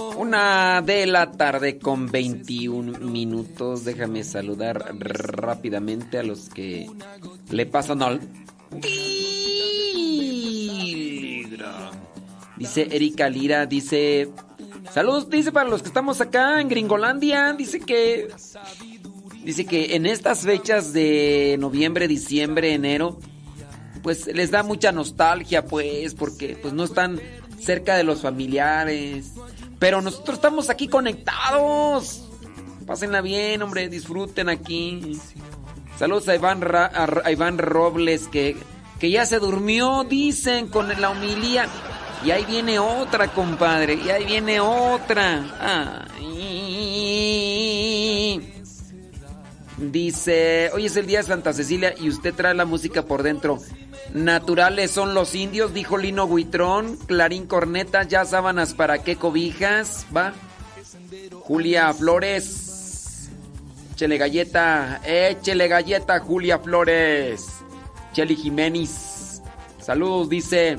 Una de la tarde con 21 minutos. Déjame saludar rápidamente a los que le pasan al. Dice Erika Lira, dice... Saludos, dice para los que estamos acá en Gringolandia. Dice que... Dice que en estas fechas de noviembre, diciembre, enero, pues les da mucha nostalgia, pues, porque pues no están cerca de los familiares. Pero nosotros estamos aquí conectados. Pásenla bien, hombre, disfruten aquí. Saludos a Iván, Ra- a Iván Robles, que, que ya se durmió, dicen, con la humilía. Y ahí viene otra, compadre, y ahí viene otra. Dice, hoy es el día de Santa Cecilia y usted trae la música por dentro. Naturales son los indios, dijo Lino Huitrón. Clarín Corneta, ya sábanas para qué cobijas, va. Julia Flores. Échele galleta, échele galleta, Julia Flores. Cheli Jiménez. Saludos, dice.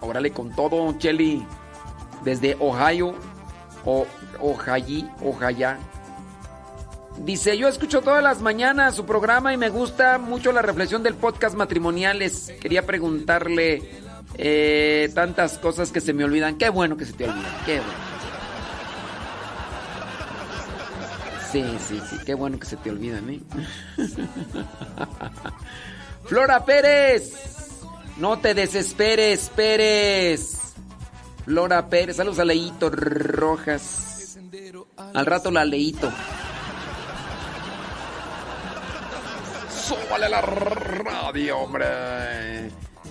Órale con todo, Cheli. Desde Ohio. O Ohio. Dice, yo escucho todas las mañanas su programa y me gusta mucho la reflexión del podcast matrimoniales. Quería preguntarle eh, tantas cosas que se me olvidan. Qué bueno que se te olvidan, qué bueno. Sí, sí, sí, qué bueno que se te olvidan, ¿eh? Flora Pérez, no te desesperes, Pérez. Flora Pérez, saludos a Leito Rojas. Al rato la Leito. Súbale la radio, hombre.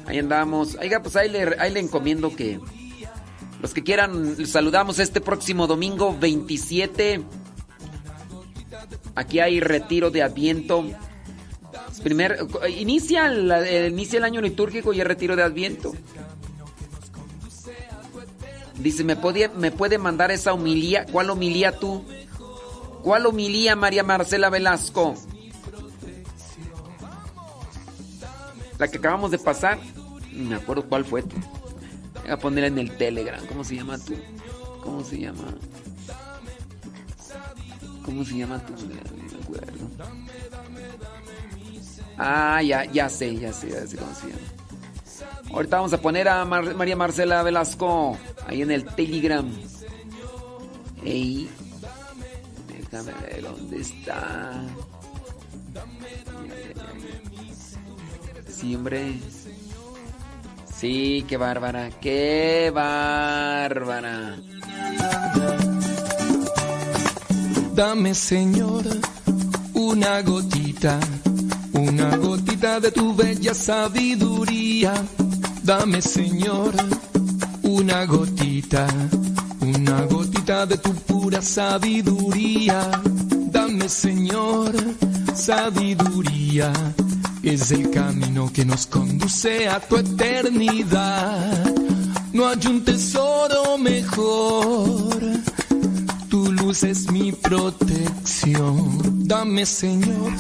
Ahí andamos. Oiga, pues ahí le, ahí le encomiendo que los que quieran, saludamos este próximo domingo 27. Aquí hay retiro de Adviento. Primer, inicia, el, inicia el año litúrgico y el retiro de Adviento. Dice, ¿me puede, ¿me puede mandar esa homilía? ¿Cuál homilía tú? ¿Cuál homilía, María Marcela Velasco? La que acabamos de pasar, no me acuerdo cuál fue tú. Voy a ponerla en el Telegram. ¿Cómo se llama tú? ¿Cómo se llama? ¿Cómo se llama tú? No me acuerdo. Ah, ya, ya sé, ya sé, ya sé cómo se llama. Ahorita vamos a poner a María Marcela Velasco ahí en el Telegram. Ey, déjame ver dónde está. Sí, hombre. Sí, qué bárbara, qué bárbara. Dame, Señor, una gotita, una gotita de tu bella sabiduría. Dame, Señor, una gotita, una gotita de tu pura sabiduría. Dame, Señor, sabiduría es el camino que nos conduce a tu eternidad. No hay un tesoro mejor. Tu luz es mi protección. Dame, Señor,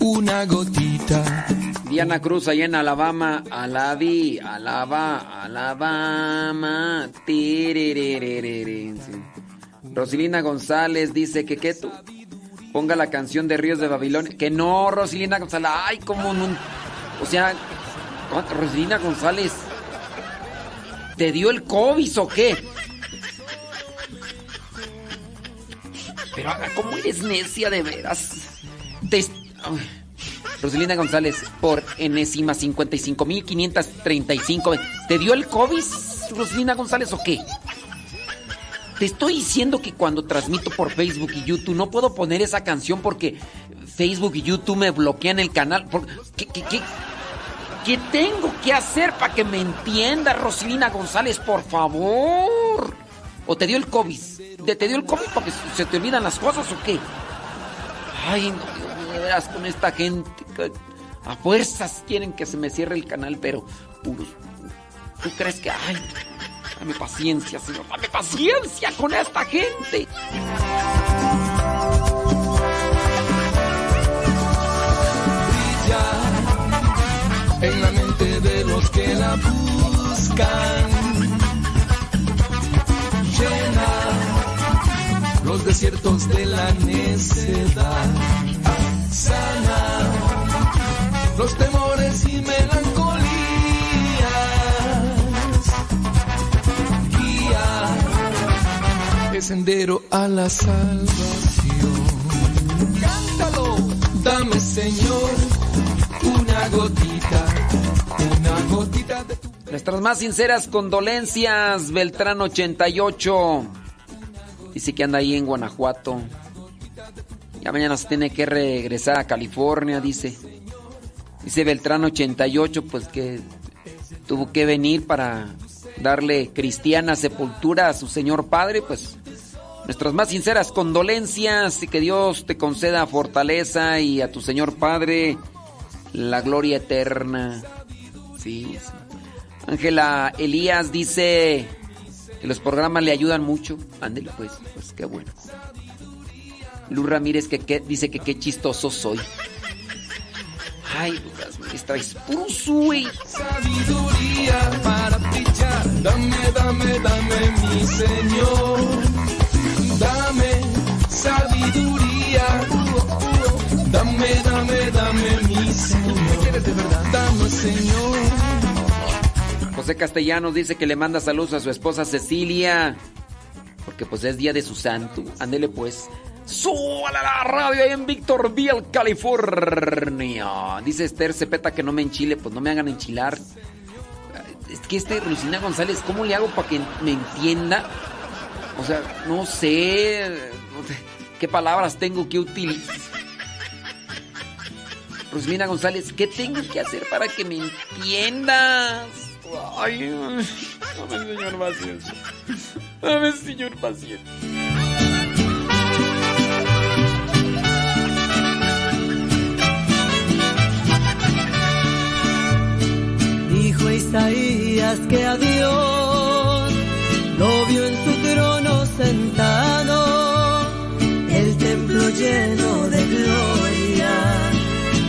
una gotita. Diana Cruz, allá en Alabama. Alabi, Alaba, Alabama. Rosilina González dice que qué tú ponga la canción de Ríos de Babilonia. Que no, Rosilina González. Ay, como no. O sea, Rosilina González. ¿Te dio el COVID o qué? Pero, ¿cómo eres necia de veras? Rosilina González, por enésima 55.535. ¿Te dio el COVID, Rosilina González, o qué? Te estoy diciendo que cuando transmito por Facebook y YouTube no puedo poner esa canción porque Facebook y YouTube me bloquean el canal. ¿Qué, tengo que hacer para que me entienda, Rosilina González, por favor? ¿O te dio el COVID? ¿Te, dio el COVID porque se te olvidan las cosas o qué? Ay, no, de veras con esta gente. A fuerzas quieren que se me cierre el canal, pero puros. ¿Tú crees que.? Ay, Dame paciencia, Señor. Dame paciencia con esta gente. en la mente de los que la buscan. Llena los desiertos de la necedad. Sana los temores y melancolía sendero a la salvación. Cántalo, dame Señor una gotita, una gotita de tu... Nuestras más sinceras condolencias, Beltrán 88. Dice que anda ahí en Guanajuato. Ya mañana se tiene que regresar a California, dice. Dice Beltrán 88, pues que tuvo que venir para darle cristiana sepultura a su Señor Padre, pues Nuestras más sinceras condolencias y que Dios te conceda fortaleza y a tu Señor Padre la gloria eterna. Sí. Ángela Elías dice que los programas le ayudan mucho. Ándele pues, pues qué bueno. Luz Ramírez que, que dice que qué chistoso soy. Ay, Lucas, me traes puro. Sabiduría para pichar. Dame, dame, dame, mi Señor. Dame sabiduría. Dame, dame, dame, mi Señor. Dame, Señor. José Castellanos dice que le manda saludos a su esposa Cecilia. Porque pues es día de su santo. Ándele pues. ¡Súbale a la radio ahí en Victorville, California! Dice Esther Cepeta que no me enchile. Pues no me hagan enchilar. Es que este Lucina González, ¿cómo le hago para que me entienda? O sea, no sé. ¿Qué palabras tengo que utilizar? Rosmina González, ¿qué tengo que hacer para que me entiendas? Ay, dame, señor paciencia. Dame, señor paciencia. Dijo Isaías que a Dios lo vio en su trono sentado, el templo lleno de gloria,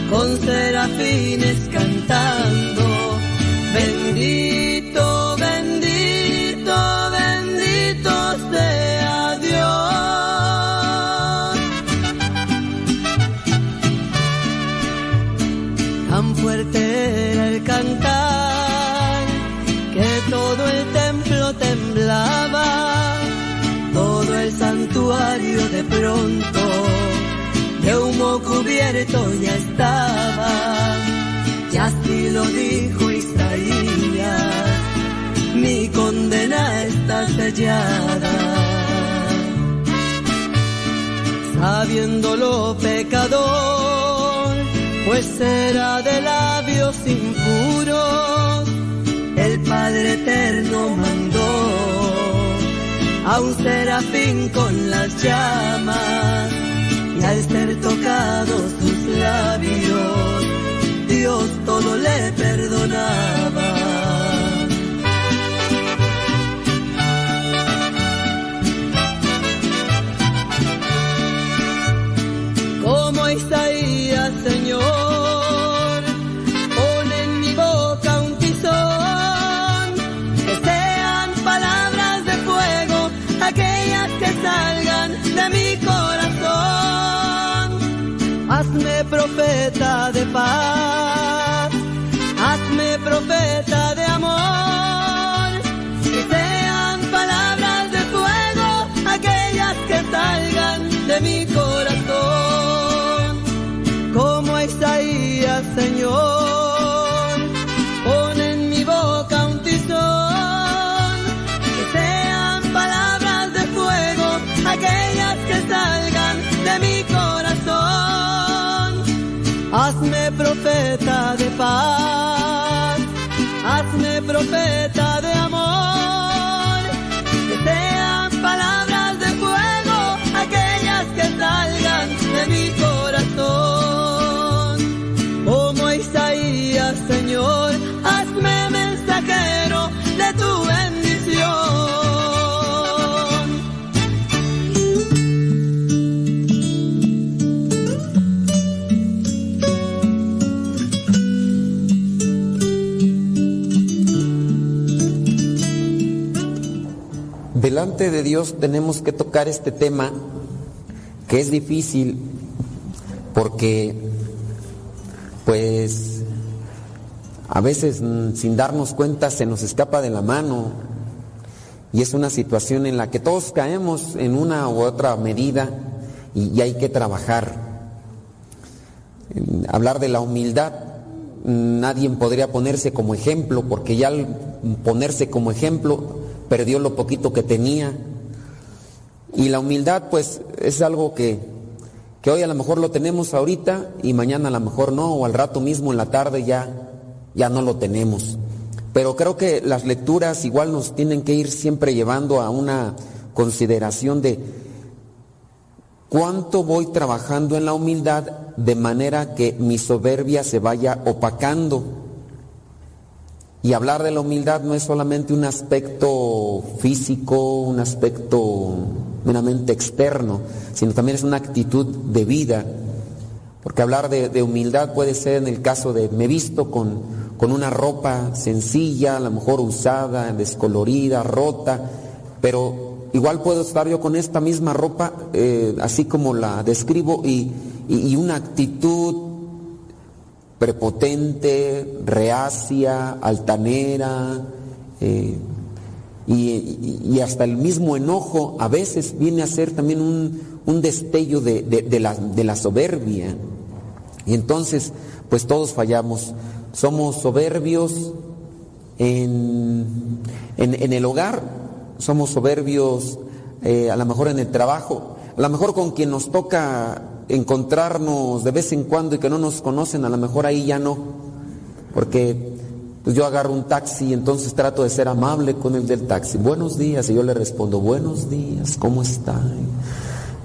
con serafines cantando, bendito, bendito, bendito sea Dios. Tan fuerte era el cantar que todo el templo temblaba, de pronto de humo cubierto ya estaba, y así lo dijo Isaías, mi condena está sellada. Sabiéndolo pecador, pues era de labios impuros, el Padre Eterno a un serafín con las llamas y al ser tocados sus labios, Dios todo le perdonaba. Profeta de paz, hazme profeta de amor, que sean palabras de fuego, aquellas que salgan de mi corazón. Como Isaías, Señor, Hazme profeta de paz, hazme profeta Delante de Dios tenemos que tocar este tema que es difícil porque pues a veces mm, sin darnos cuenta se nos escapa de la mano y es una situación en la que todos caemos en una u otra medida y, y hay que trabajar. En hablar de la humildad, mm, nadie podría ponerse como ejemplo porque ya al ponerse como ejemplo perdió lo poquito que tenía. Y la humildad pues es algo que, que hoy a lo mejor lo tenemos ahorita y mañana a lo mejor no, o al rato mismo en la tarde ya, ya no lo tenemos. Pero creo que las lecturas igual nos tienen que ir siempre llevando a una consideración de cuánto voy trabajando en la humildad de manera que mi soberbia se vaya opacando. Y hablar de la humildad no es solamente un aspecto físico, un aspecto meramente externo, sino también es una actitud de vida. Porque hablar de, humildad puede ser en el caso de me visto con, con una ropa sencilla, a lo mejor usada, descolorida, rota, pero igual puedo estar yo con esta misma ropa, eh, así como la describo, y, y una actitud prepotente, reacia, altanera, eh, y, hasta el mismo enojo a veces viene a ser también un, destello de, la, soberbia. Y entonces, pues todos fallamos. Somos soberbios en, el hogar, somos soberbios eh, a lo mejor en el trabajo, a lo mejor con quien nos toca encontrarnos de vez en cuando y que no nos conocen, a lo mejor ahí ya no. Porque pues yo agarro un taxi y entonces trato de ser amable con el del taxi. Buenos días. Y yo le respondo, buenos días, ¿cómo está?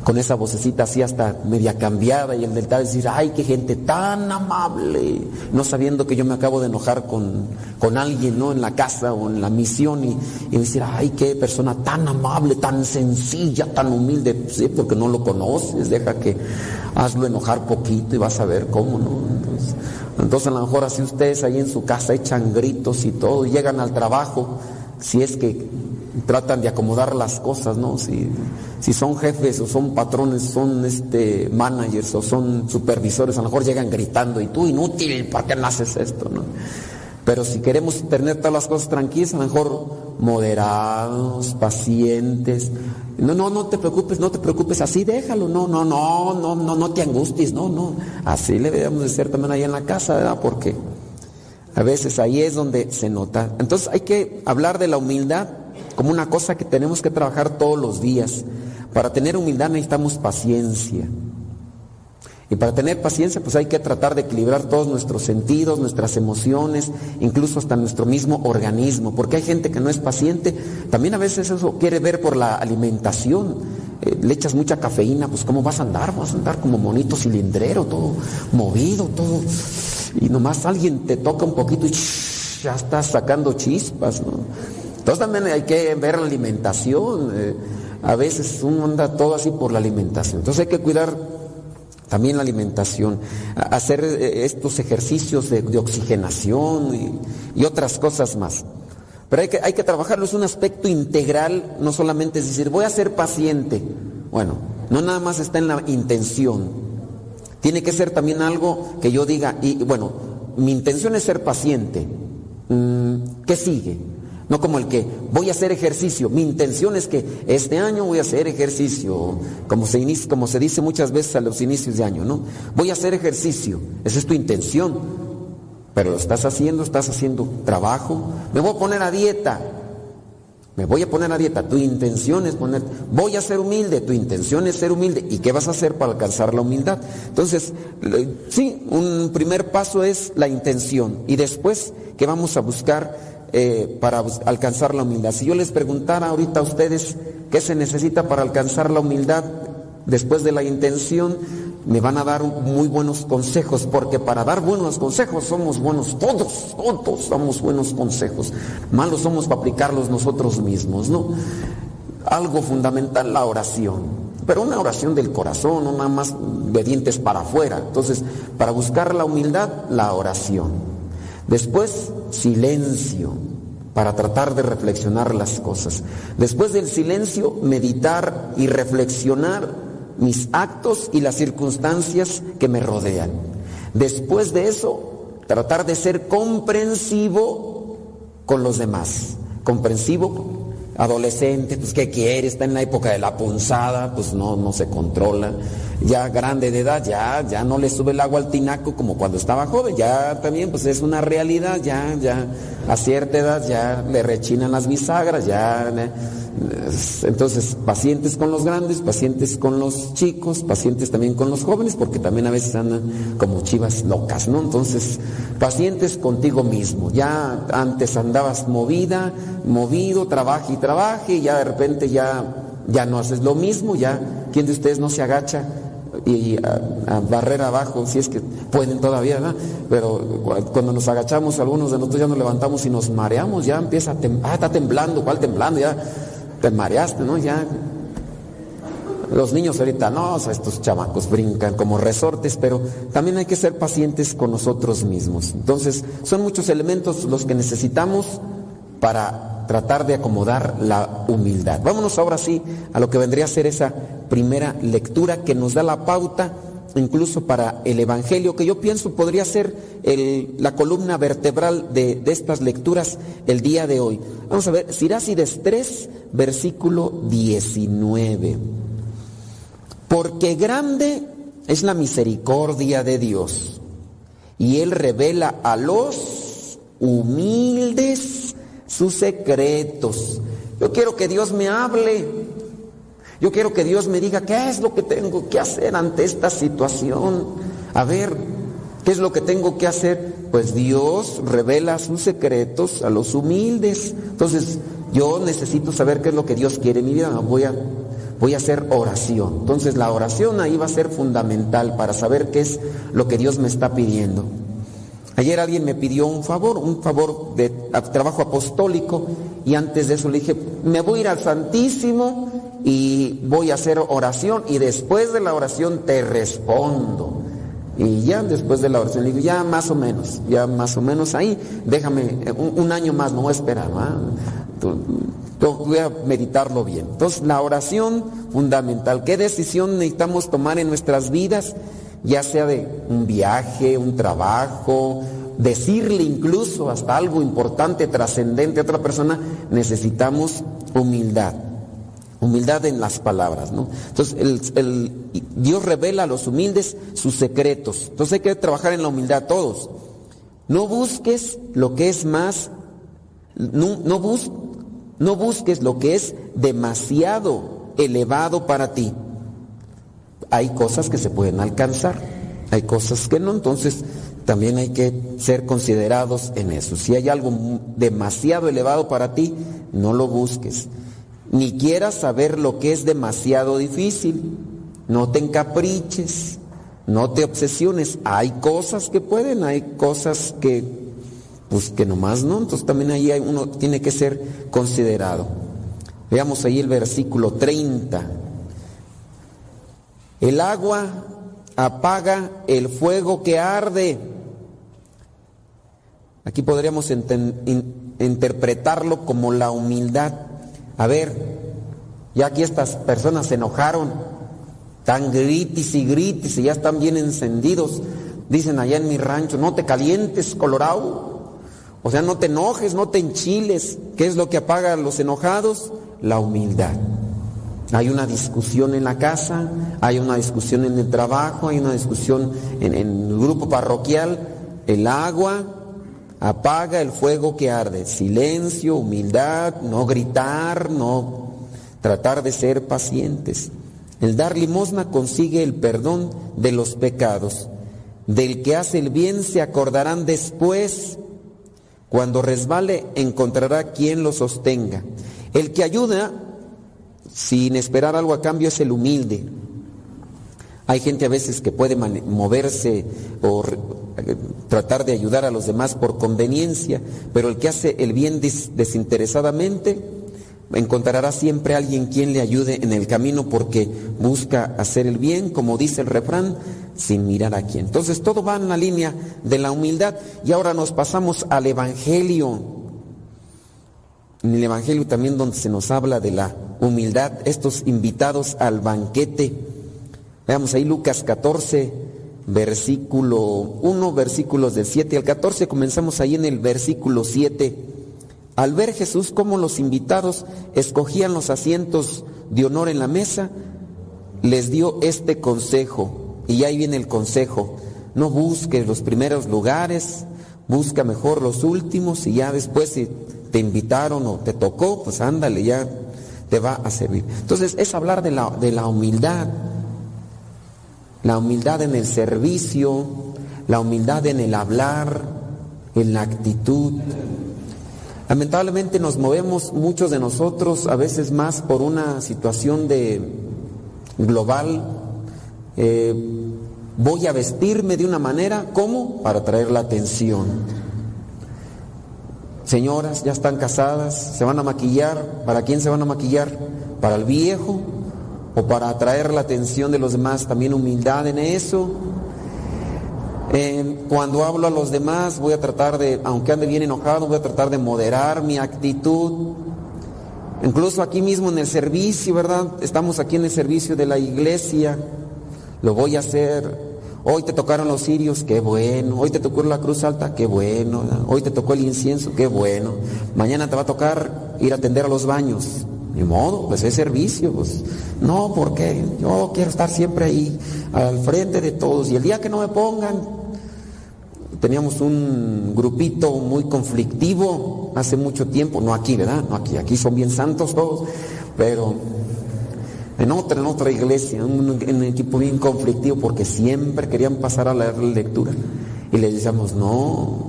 Con esa vocecita así hasta media cambiada y el del taxi decir, ay, qué gente tan amable. No sabiendo que yo me acabo de enojar con, con alguien, ¿no? En la casa o en la misión y, decir, ay, qué persona tan amable, tan sencilla, tan humilde. Sí, porque no lo conoces, deja que hazlo enojar poquito y vas a ver cómo, ¿no? Entonces, entonces a lo mejor así ustedes ahí en su casa echan gritos y todo, llegan al trabajo, si es que tratan de acomodar las cosas, ¿no? Si, si son jefes o son patrones, son este managers o son supervisores, a lo mejor llegan gritando, y tú inútil, ¿para qué no haces esto? ¿no? Pero si queremos tener todas las cosas tranquilas, a lo mejor moderados, pacientes. No, no, no te preocupes, no te preocupes, así déjalo, no, no, no, no, no, no te angusties, no, no. Así le debemos de ser también ahí en la casa, ¿verdad? Porque a veces ahí es donde se nota. Entonces hay que hablar de la humildad como una cosa que tenemos que trabajar todos los días. Para tener humildad necesitamos paciencia. Y para tener paciencia, pues hay que tratar de equilibrar todos nuestros sentidos, nuestras emociones, incluso hasta nuestro mismo organismo, porque hay gente que no es paciente. También a veces eso quiere ver por la alimentación. Eh, le echas mucha cafeína, pues ¿cómo vas a andar? Vas a andar como monito cilindrero, todo movido, todo. Y nomás alguien te toca un poquito y ya estás sacando chispas, ¿no? Entonces también hay que ver la alimentación. Eh, a veces uno anda todo así por la alimentación. Entonces hay que cuidar también la alimentación, hacer eh, estos ejercicios de, oxigenación y, otras cosas más. Pero hay que, hay que trabajarlo, es un aspecto integral, no solamente es decir, voy a ser paciente. Bueno, no nada más está en la intención. Tiene que ser también algo que yo diga, y bueno, mi intención es ser paciente. Mm, ¿Qué sigue? No como el que voy a hacer ejercicio. Mi intención es que este año voy a hacer ejercicio, como se, inicia, como se dice muchas veces a los inicios de año, ¿no? Voy a hacer ejercicio. Esa es tu intención. Pero lo estás haciendo, estás haciendo trabajo. Me voy a poner a dieta. Me voy a poner a dieta. Tu intención es poner, voy a ser humilde. Tu intención es ser humilde. ¿Y qué vas a hacer para alcanzar la humildad? Entonces, sí, un primer paso es la intención. Y después, ¿qué vamos a buscar? Eh, para alcanzar la humildad. Si yo les preguntara ahorita a ustedes qué se necesita para alcanzar la humildad después de la intención, me van a dar muy buenos consejos, porque para dar buenos consejos somos buenos todos, todos somos buenos consejos. Malos somos para aplicarlos nosotros mismos, ¿no? Algo fundamental, la oración. Pero una oración del corazón, no nada más de dientes para afuera. Entonces, para buscar la humildad, la oración. Después, silencio para tratar de reflexionar las cosas. Después del silencio, meditar y reflexionar mis actos y las circunstancias que me rodean. Después de eso, tratar de ser comprensivo con los demás. Comprensivo, adolescente, pues ¿qué quiere? Está en la época de la punzada, pues no, no se controla. Ya grande de edad, ya, ya no le sube el agua al tinaco como cuando estaba joven, ya también pues es una realidad, ya, ya a cierta edad ya le rechinan las bisagras, ya, entonces pacientes con los grandes, pacientes con los chicos, pacientes también con los jóvenes, porque también a veces andan como chivas locas, ¿no? Entonces, pacientes contigo mismo, ya antes andabas movida, movido, trabaje y trabaje, y ya de repente ya, ya no haces lo mismo, ya, ¿quién de ustedes no se agacha? y a, barrer abajo, si es que pueden todavía, ¿verdad? Pero cuando nos agachamos, algunos de nosotros ya nos levantamos y nos mareamos, ya empieza a temblar, ah, está temblando, ¿cuál temblando? Ya te mareaste, ¿no? Ya. Los niños ahorita, no, estos chamacos brincan como resortes, pero también hay que ser pacientes con nosotros mismos. Entonces, son muchos elementos los que necesitamos para tratar de acomodar la humildad. Vámonos ahora sí a lo que vendría a ser esa primera lectura que nos da la pauta incluso para el Evangelio, que yo pienso podría ser la columna vertebral de, estas lecturas el día de hoy. Vamos a ver, Sirácides 3, versículo 19. Porque grande es la misericordia de Dios, y Él revela a los humildes sus secretos. Yo quiero que Dios me hable. Yo quiero que Dios me diga qué es lo que tengo que hacer ante esta situación. A ver, ¿qué es lo que tengo que hacer? Pues Dios revela sus secretos a los humildes. Entonces, yo necesito saber qué es lo que Dios quiere en mi vida. Voy a, voy a hacer oración. Entonces, la oración ahí va a ser fundamental para saber qué es lo que Dios me está pidiendo. Ayer alguien me pidió un favor, un favor de trabajo apostólico, y antes de eso le dije, me voy a ir al Santísimo y voy a hacer oración, y después de la oración te respondo. Y ya después de la oración le digo, ya más o menos, ya más o menos ahí, déjame un, año más, no voy a esperar, voy a meditarlo bien. Entonces, la oración fundamental, ¿qué decisión necesitamos tomar en nuestras vidas? ya sea de un viaje, un trabajo, decirle incluso hasta algo importante, trascendente a otra persona, necesitamos humildad. Humildad en las palabras, ¿no? Entonces, el, Dios revela a los humildes sus secretos. Entonces hay que trabajar en la humildad todos. No busques lo que es más, no, no, no busques lo que es demasiado elevado para ti hay cosas que se pueden alcanzar, hay cosas que no, entonces también hay que ser considerados en eso. Si hay algo demasiado elevado para ti, no lo busques. Ni quieras saber lo que es demasiado difícil. No te encapriches, no te obsesiones. Hay cosas que pueden, hay cosas que, pues que nomás no. Entonces también ahí uno tiene que ser considerado. Veamos ahí el versículo 30. El agua apaga el fuego que arde. Aquí podríamos interpretarlo como la humildad. A ver, ya aquí estas personas se enojaron, tan gritis y gritis y ya están bien encendidos. Dicen allá en mi rancho, no te calientes, Colorado. O sea, no te enojes, no te enchiles. ¿Qué es lo que apaga a los enojados? La humildad. Hay una discusión en la casa, hay una discusión en el trabajo, hay una discusión en, el grupo parroquial. El agua apaga el fuego que arde. Silencio, humildad, no gritar, no tratar de ser pacientes. El dar limosna consigue el perdón de los pecados. Del que hace el bien se acordarán después. Cuando resbale encontrará quien lo sostenga. El que ayuda sin esperar algo a cambio es el humilde. Hay gente a veces que puede moverse o tratar de ayudar a los demás por conveniencia, pero el que hace el bien desinteresadamente encontrará siempre a alguien quien le ayude en el camino porque busca hacer el bien, como dice el refrán, sin mirar a quién. Entonces todo va en la línea de la humildad y ahora nos pasamos al Evangelio en el Evangelio también donde se nos habla de la humildad, estos invitados al banquete. Veamos ahí Lucas 14, versículo 1, versículos del 7 al 14, comenzamos ahí en el versículo 7. Al ver Jesús cómo los invitados escogían los asientos de honor en la mesa, les dio este consejo, y ahí viene el consejo, no busques los primeros lugares, busca mejor los últimos y ya después si te invitaron o te tocó, pues ándale, ya te va a servir. Entonces es hablar de la, de la humildad, la humildad en el servicio, la humildad en el hablar, en la actitud. Lamentablemente nos movemos muchos de nosotros a veces más por una situación de global, Eh, voy a vestirme de una manera, ¿cómo? Para atraer la atención. Señoras, ya están casadas, se van a maquillar. ¿Para quién se van a maquillar? ¿Para el viejo? ¿O para atraer la atención de los demás? También humildad en eso. Eh, cuando hablo a los demás voy a tratar de, aunque ande bien enojado, voy a tratar de moderar mi actitud. Incluso aquí mismo en el servicio, ¿verdad? Estamos aquí en el servicio de la iglesia. Lo voy a hacer. Hoy te tocaron los cirios, qué bueno. Hoy te tocó la cruz alta, qué bueno. Hoy te tocó el incienso, qué bueno. Mañana te va a tocar ir a atender a los baños. Ni modo, pues es servicio. Pues. No, porque yo quiero estar siempre ahí, al frente de todos. Y el día que no me pongan, teníamos un grupito muy conflictivo hace mucho tiempo, no aquí, ¿verdad? No aquí, aquí son bien santos todos, pero en otra, en otra iglesia, un, un equipo bien conflictivo porque siempre querían pasar a leer la lectura. Y les decíamos, no,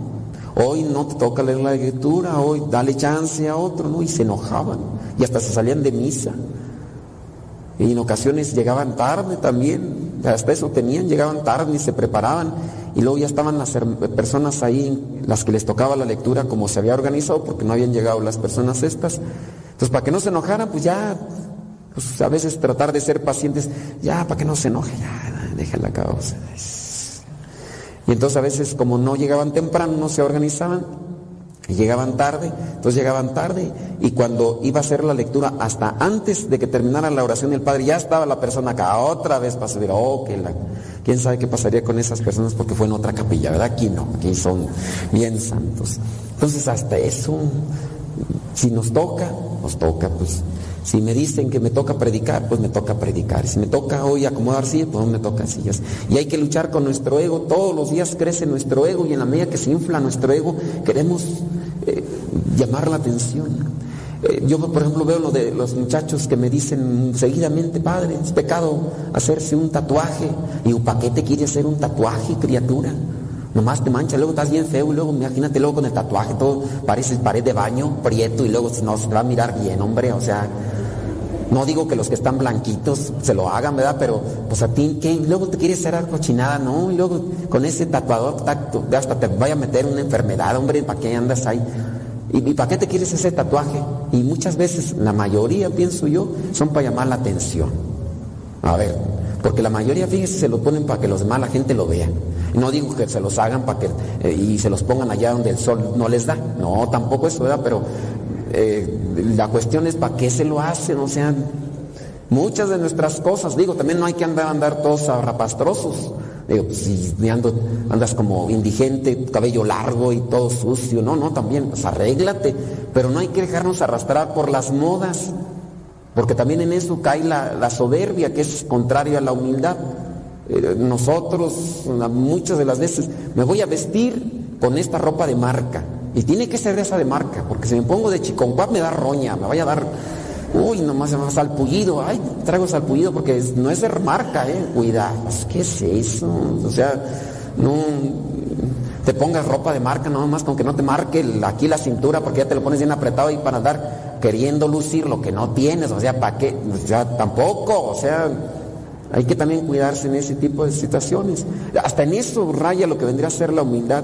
hoy no te toca leer la lectura, hoy dale chance a otro, ¿no? Y se enojaban y hasta se salían de misa. Y en ocasiones llegaban tarde también, hasta eso tenían, llegaban tarde y se preparaban. Y luego ya estaban las personas ahí, las que les tocaba la lectura, como se había organizado, porque no habían llegado las personas estas. Entonces, para que no se enojaran, pues ya, pues a veces tratar de ser pacientes, ya, para que no se enoje, ya, déjenla causa. Y entonces a veces, como no llegaban temprano, no se organizaban, llegaban tarde, entonces llegaban tarde y cuando iba a hacer la lectura, hasta antes de que terminara la oración del Padre, ya estaba la persona acá otra vez para subir. Oh, que la, quién sabe qué pasaría con esas personas porque fue en otra capilla, ¿verdad? Aquí no, aquí son bien santos. Entonces hasta eso, si nos toca, nos toca, pues si me dicen que me toca predicar, pues me toca predicar. Si me toca hoy acomodar sillas, pues me toca sillas. Y hay que luchar con nuestro ego. Todos los días crece nuestro ego y en la medida que se infla nuestro ego, queremos eh, llamar la atención. Eh, yo, por ejemplo, veo lo de los muchachos que me dicen seguidamente, padre, es pecado hacerse un tatuaje. Y ¿para qué te quiere hacer un tatuaje, criatura? Nomás te mancha, luego estás bien feo luego imagínate luego con el tatuaje, todo pareces pared de baño, prieto y luego no se va a mirar bien, hombre, o sea, no digo que los que están blanquitos se lo hagan, ¿verdad? Pero pues a ti, ¿qué? Luego te quieres hacer cochinada, ¿no? Y luego con ese tatuador hasta te vaya a meter una enfermedad, hombre, ¿para qué andas ahí? ¿Y, para qué te quieres ese tatuaje? Y muchas veces, la mayoría, pienso yo, son para llamar la atención. A ver, porque la mayoría, fíjese, se lo ponen para que los demás, la gente lo vea. No digo que se los hagan para que eh, y se los pongan allá donde el sol no les da. No, tampoco eso, ¿verdad? Pero eh, la cuestión es para qué se lo hacen, o sea, muchas de nuestras cosas, digo, también no hay que andar, andar todos arrapastrosos. Digo, pues, si andas como indigente, cabello largo y todo sucio, no, no, también, pues arréglate, pero no hay que dejarnos arrastrar por las modas, porque también en eso cae la, la soberbia, que es contrario a la humildad. Eh, nosotros, muchas de las veces, me voy a vestir con esta ropa de marca. Y tiene que ser de esa de marca, porque si me pongo de chiconcuap me da roña, me vaya a dar, uy, nomás se salpullido, ay, traigo salpullido porque no es de marca, eh, cuidado, ¿qué es eso? O sea, no te pongas ropa de marca, nada más con que no te marque aquí la cintura porque ya te lo pones bien apretado y para andar queriendo lucir lo que no tienes, o sea, ¿para qué? O tampoco, o sea, hay que también cuidarse en ese tipo de situaciones. Hasta en eso raya lo que vendría a ser la humildad.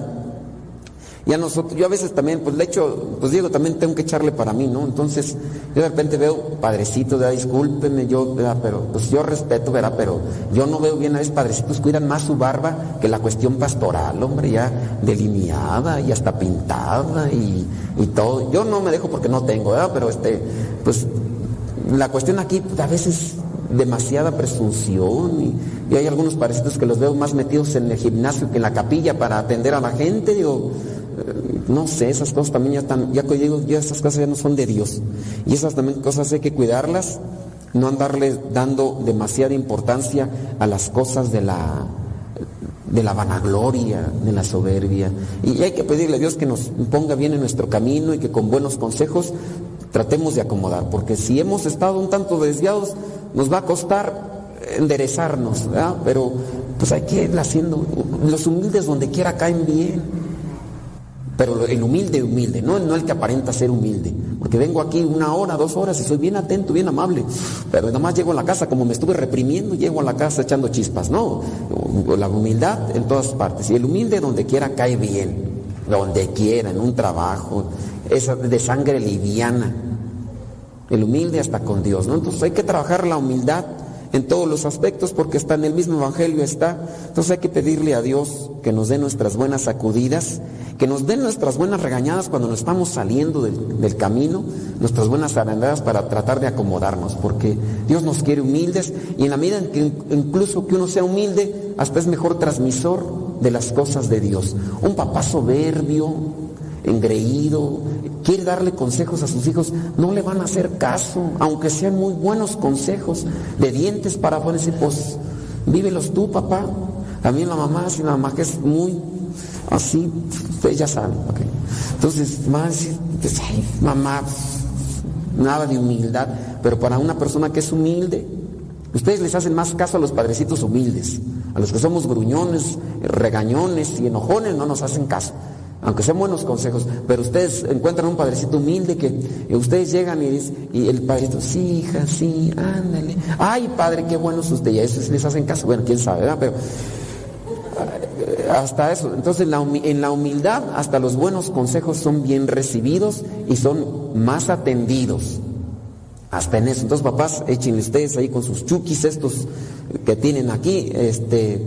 Y a nosotros, yo a veces también, pues le echo, pues digo, también tengo que echarle para mí, ¿no? Entonces, yo de repente veo, padrecitos, ¿verdad? discúlpenme, yo, pero pues yo respeto, ¿verdad? Pero yo no veo bien a veces padrecitos cuidan más su barba que la cuestión pastoral, hombre, ya delineada y hasta pintada y, y todo. Yo no me dejo porque no tengo, ¿verdad? Pero este, pues la cuestión aquí pues, a veces demasiada presunción y, y, hay algunos parecidos que los veo más metidos en el gimnasio que en la capilla para atender a la gente, digo, no sé, esas cosas también ya están, ya ya esas cosas ya no son de Dios. Y esas también cosas hay que cuidarlas, no andarle dando demasiada importancia a las cosas de la de la vanagloria, de la soberbia. Y hay que pedirle a Dios que nos ponga bien en nuestro camino y que con buenos consejos tratemos de acomodar, porque si hemos estado un tanto desviados, nos va a costar enderezarnos. Pero pues hay que ir haciendo, los humildes donde quiera caen bien. Pero el humilde, humilde, no, no el que aparenta ser humilde. Porque vengo aquí una hora, dos horas y soy bien atento, bien amable. Pero nada más llego a la casa, como me estuve reprimiendo, llego a la casa echando chispas. No, la humildad en todas partes. Y el humilde donde quiera cae bien. Donde quiera, en un trabajo. Es de sangre liviana. El humilde hasta con Dios, ¿no? Entonces hay que trabajar la humildad en todos los aspectos porque está en el mismo evangelio está. Entonces hay que pedirle a Dios que nos dé nuestras buenas sacudidas, que nos dé nuestras buenas regañadas cuando nos estamos saliendo del, camino, nuestras buenas arandadas para tratar de acomodarnos, porque Dios nos quiere humildes y en la medida en que incluso que uno sea humilde, hasta es mejor transmisor de las cosas de Dios. Un papá soberbio, engreído, quiere darle consejos a sus hijos, no le van a hacer caso, aunque sean muy buenos consejos, de dientes para afuera, pues vívelos tú, papá. Mí la mamá, si la mamá que es muy así, ustedes ya saben. Entonces, más, pues, mamá, nada de humildad, pero para una persona que es humilde, ustedes les hacen más caso a los padrecitos humildes, a los que somos gruñones, regañones y enojones, no nos hacen caso aunque sean buenos consejos, pero ustedes encuentran un padrecito humilde que ustedes llegan y, dicen, y el padrecito, sí, hija, sí, ándale. Ay, padre, qué bueno es usted. Y a eso les hacen caso. Bueno, quién sabe, ¿verdad? Pero eh, hasta eso. Entonces, en la humildad, hasta los buenos consejos son bien recibidos y son más atendidos. Hasta en eso. Entonces, papás, échenle ustedes ahí con sus chukis estos que tienen aquí, este,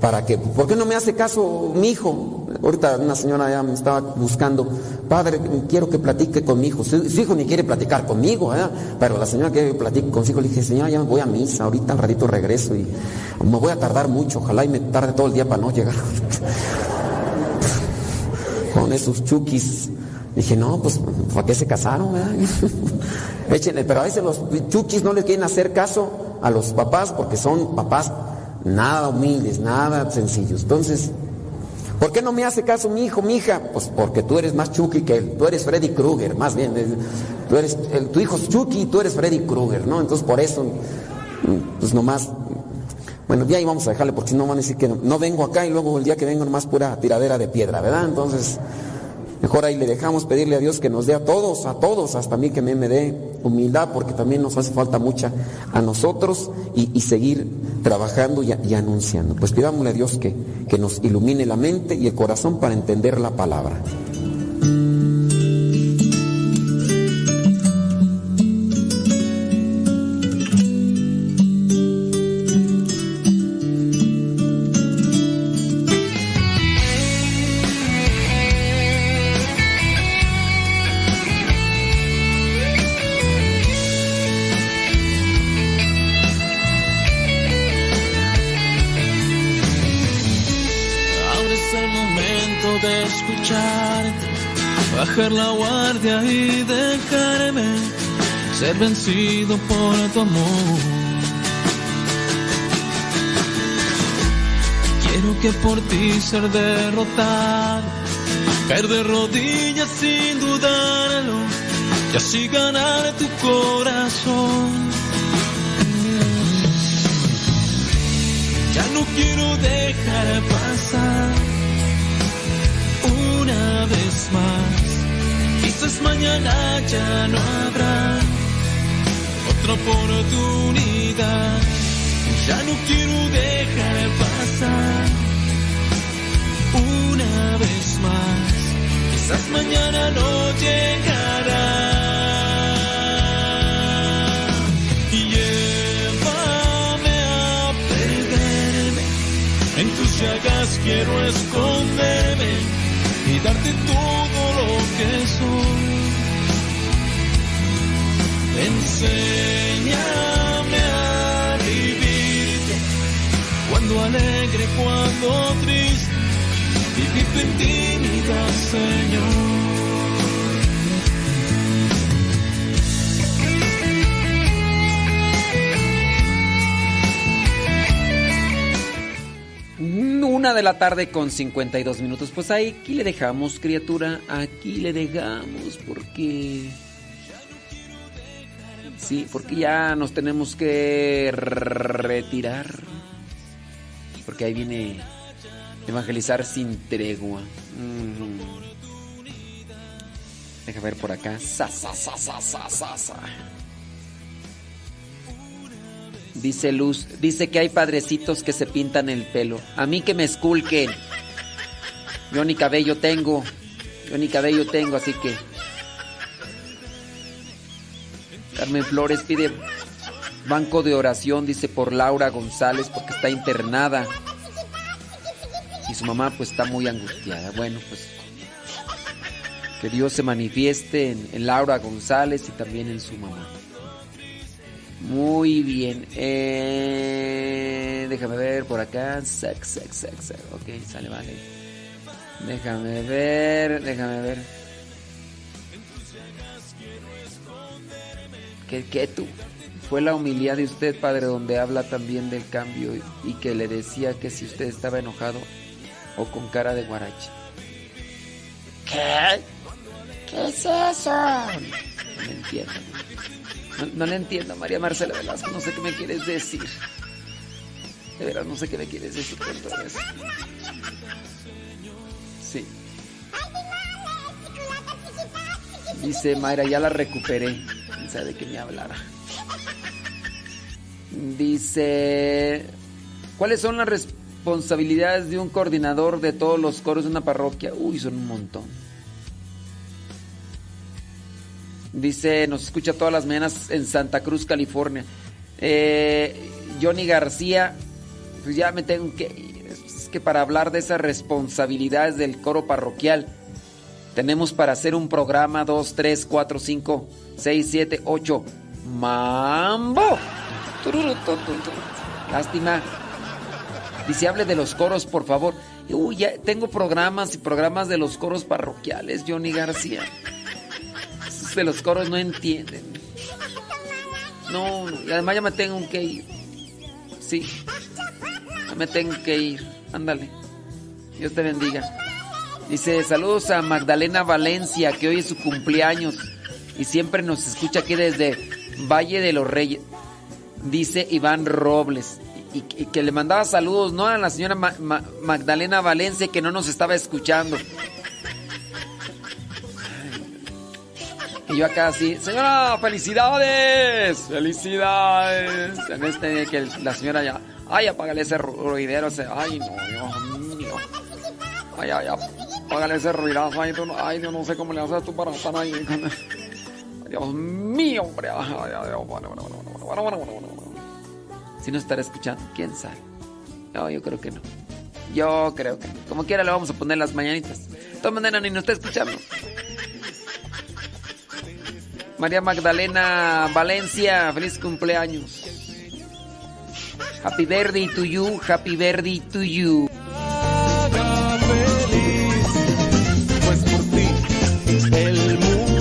para que, ¿por qué no me hace caso mi hijo? Ahorita una señora ya me estaba buscando, padre, quiero que platique con mi hijo. Su, hijo ni quiere platicar conmigo, ¿eh? pero la señora quiere que platique con su hijo. Le dije, señora, ya me voy a misa, ahorita al ratito regreso y me voy a tardar mucho, ojalá y me tarde todo el día para no llegar. con esos chukis. Dije, no, pues, ¿para qué se casaron? Échenle, pero a veces los chukis no les quieren hacer caso a los papás porque son papás nada humildes, nada sencillos. Entonces, ¿Por qué no me hace caso mi hijo, mi hija? Pues porque tú eres más Chucky que él. Tú eres Freddy Krueger, más bien. Tú eres, tu hijo es Chucky y tú eres Freddy Krueger, ¿no? Entonces por eso, pues nomás. Bueno, ya ahí vamos a dejarle porque si no van a decir que no, no vengo acá y luego el día que vengo nomás pura tiradera de piedra, ¿verdad? Entonces, Mejor ahí le dejamos pedirle a Dios que nos dé a todos, a todos, hasta a mí que me, dé humildad, porque también nos hace falta mucha a nosotros y, seguir trabajando y, y, anunciando. Pues pidámosle a Dios que, que nos ilumine la mente y el corazón para entender la palabra. La guardia y dejarme ser vencido por tu amor. Quiero que por ti ser derrotado, caer de rodillas sin dudarlo y así ganar tu corazón. Ya no quiero dejar pasar vez más Quizás mañana ya no habrá otra oportunidad. Ya no quiero dejar pasar una vez más. Quizás mañana no llegará. Llévame a perderme. Llagas quiero esconderme darte todo lo que soy. Enséñame a vivir cuando alegre, cuando triste, vivir tu intimidad, Señor. De la tarde con 52 minutos. Pues ahí, aquí le dejamos, criatura. Aquí le dejamos porque... Sí, porque ya nos tenemos que retirar. Porque ahí viene evangelizar sin tregua. Deja ver por acá. Sa, sa, sa. Dice Luz, dice que hay padrecitos que se pintan el pelo. A mí que me esculquen. Yo ni cabello tengo. Yo ni cabello tengo, así que. Carmen Flores pide banco de oración, dice por Laura González, porque está internada. Y su mamá pues está muy angustiada. Bueno, pues que Dios se manifieste en, en Laura González y también en su mamá. Muy bien. Eh, déjame ver por acá. Sex, sex, sex, sex. Ok, sale, vale. Déjame ver, déjame ver. ¿Qué, qué tú? Fue la humildad de usted, padre, donde habla también del cambio y, que le decía que si usted estaba enojado o con cara de guarache. ¿Qué? ¿Qué es eso? No entiendo. No, le entiendo, María Marcela Velasco. No sé qué me quieres decir. De veras, no sé qué me quieres decir con todo eso. Sí. Dice Mayra, ya la recuperé. Quién sabe de qué me hablara. Dice, ¿cuáles son las responsabilidades de un coordinador de todos los coros de una parroquia? Uy, son un montón. Dice, nos escucha todas las mañanas en Santa Cruz, California. Eh, Johnny García, pues ya me tengo que. Es que para hablar de esas responsabilidades del coro parroquial, tenemos para hacer un programa 2, 3, 4, 5, 6, 7, 8. ¡Mambo! Lástima. Dice, hable de los coros, por favor. Uy, ya tengo programas y programas de los coros parroquiales, Johnny García. Los coros no entienden. No, y además ya me tengo que ir. Sí. Ya me tengo que ir. Ándale. Dios te bendiga. Dice, saludos a Magdalena Valencia, que hoy es su cumpleaños y siempre nos escucha aquí desde Valle de los Reyes. Dice Iván Robles. Y, que le mandaba saludos, ¿no? A la señora Ma- Ma- Magdalena Valencia que no nos estaba escuchando. Y yo acá así, señora, felicidades, felicidades. En este que la señora ya, ay, apágale ese ru- ruidero, ese, ay, no, Dios mío. Ay, ay, apágale ese ruidazo, ay, ay, yo no sé cómo le haces tú para estar ahí. Dios mío, hombre. Ay, ay, ay, bueno, bueno, bueno, bueno, bueno, bueno, bueno, bueno. Si no estará escuchando, quién sabe. No, yo creo que no. Yo creo que no. Como quiera le vamos a poner las mañanitas. De todas ni nos está escuchando. María Magdalena Valencia, feliz cumpleaños. Happy birthday to you, happy birthday to you.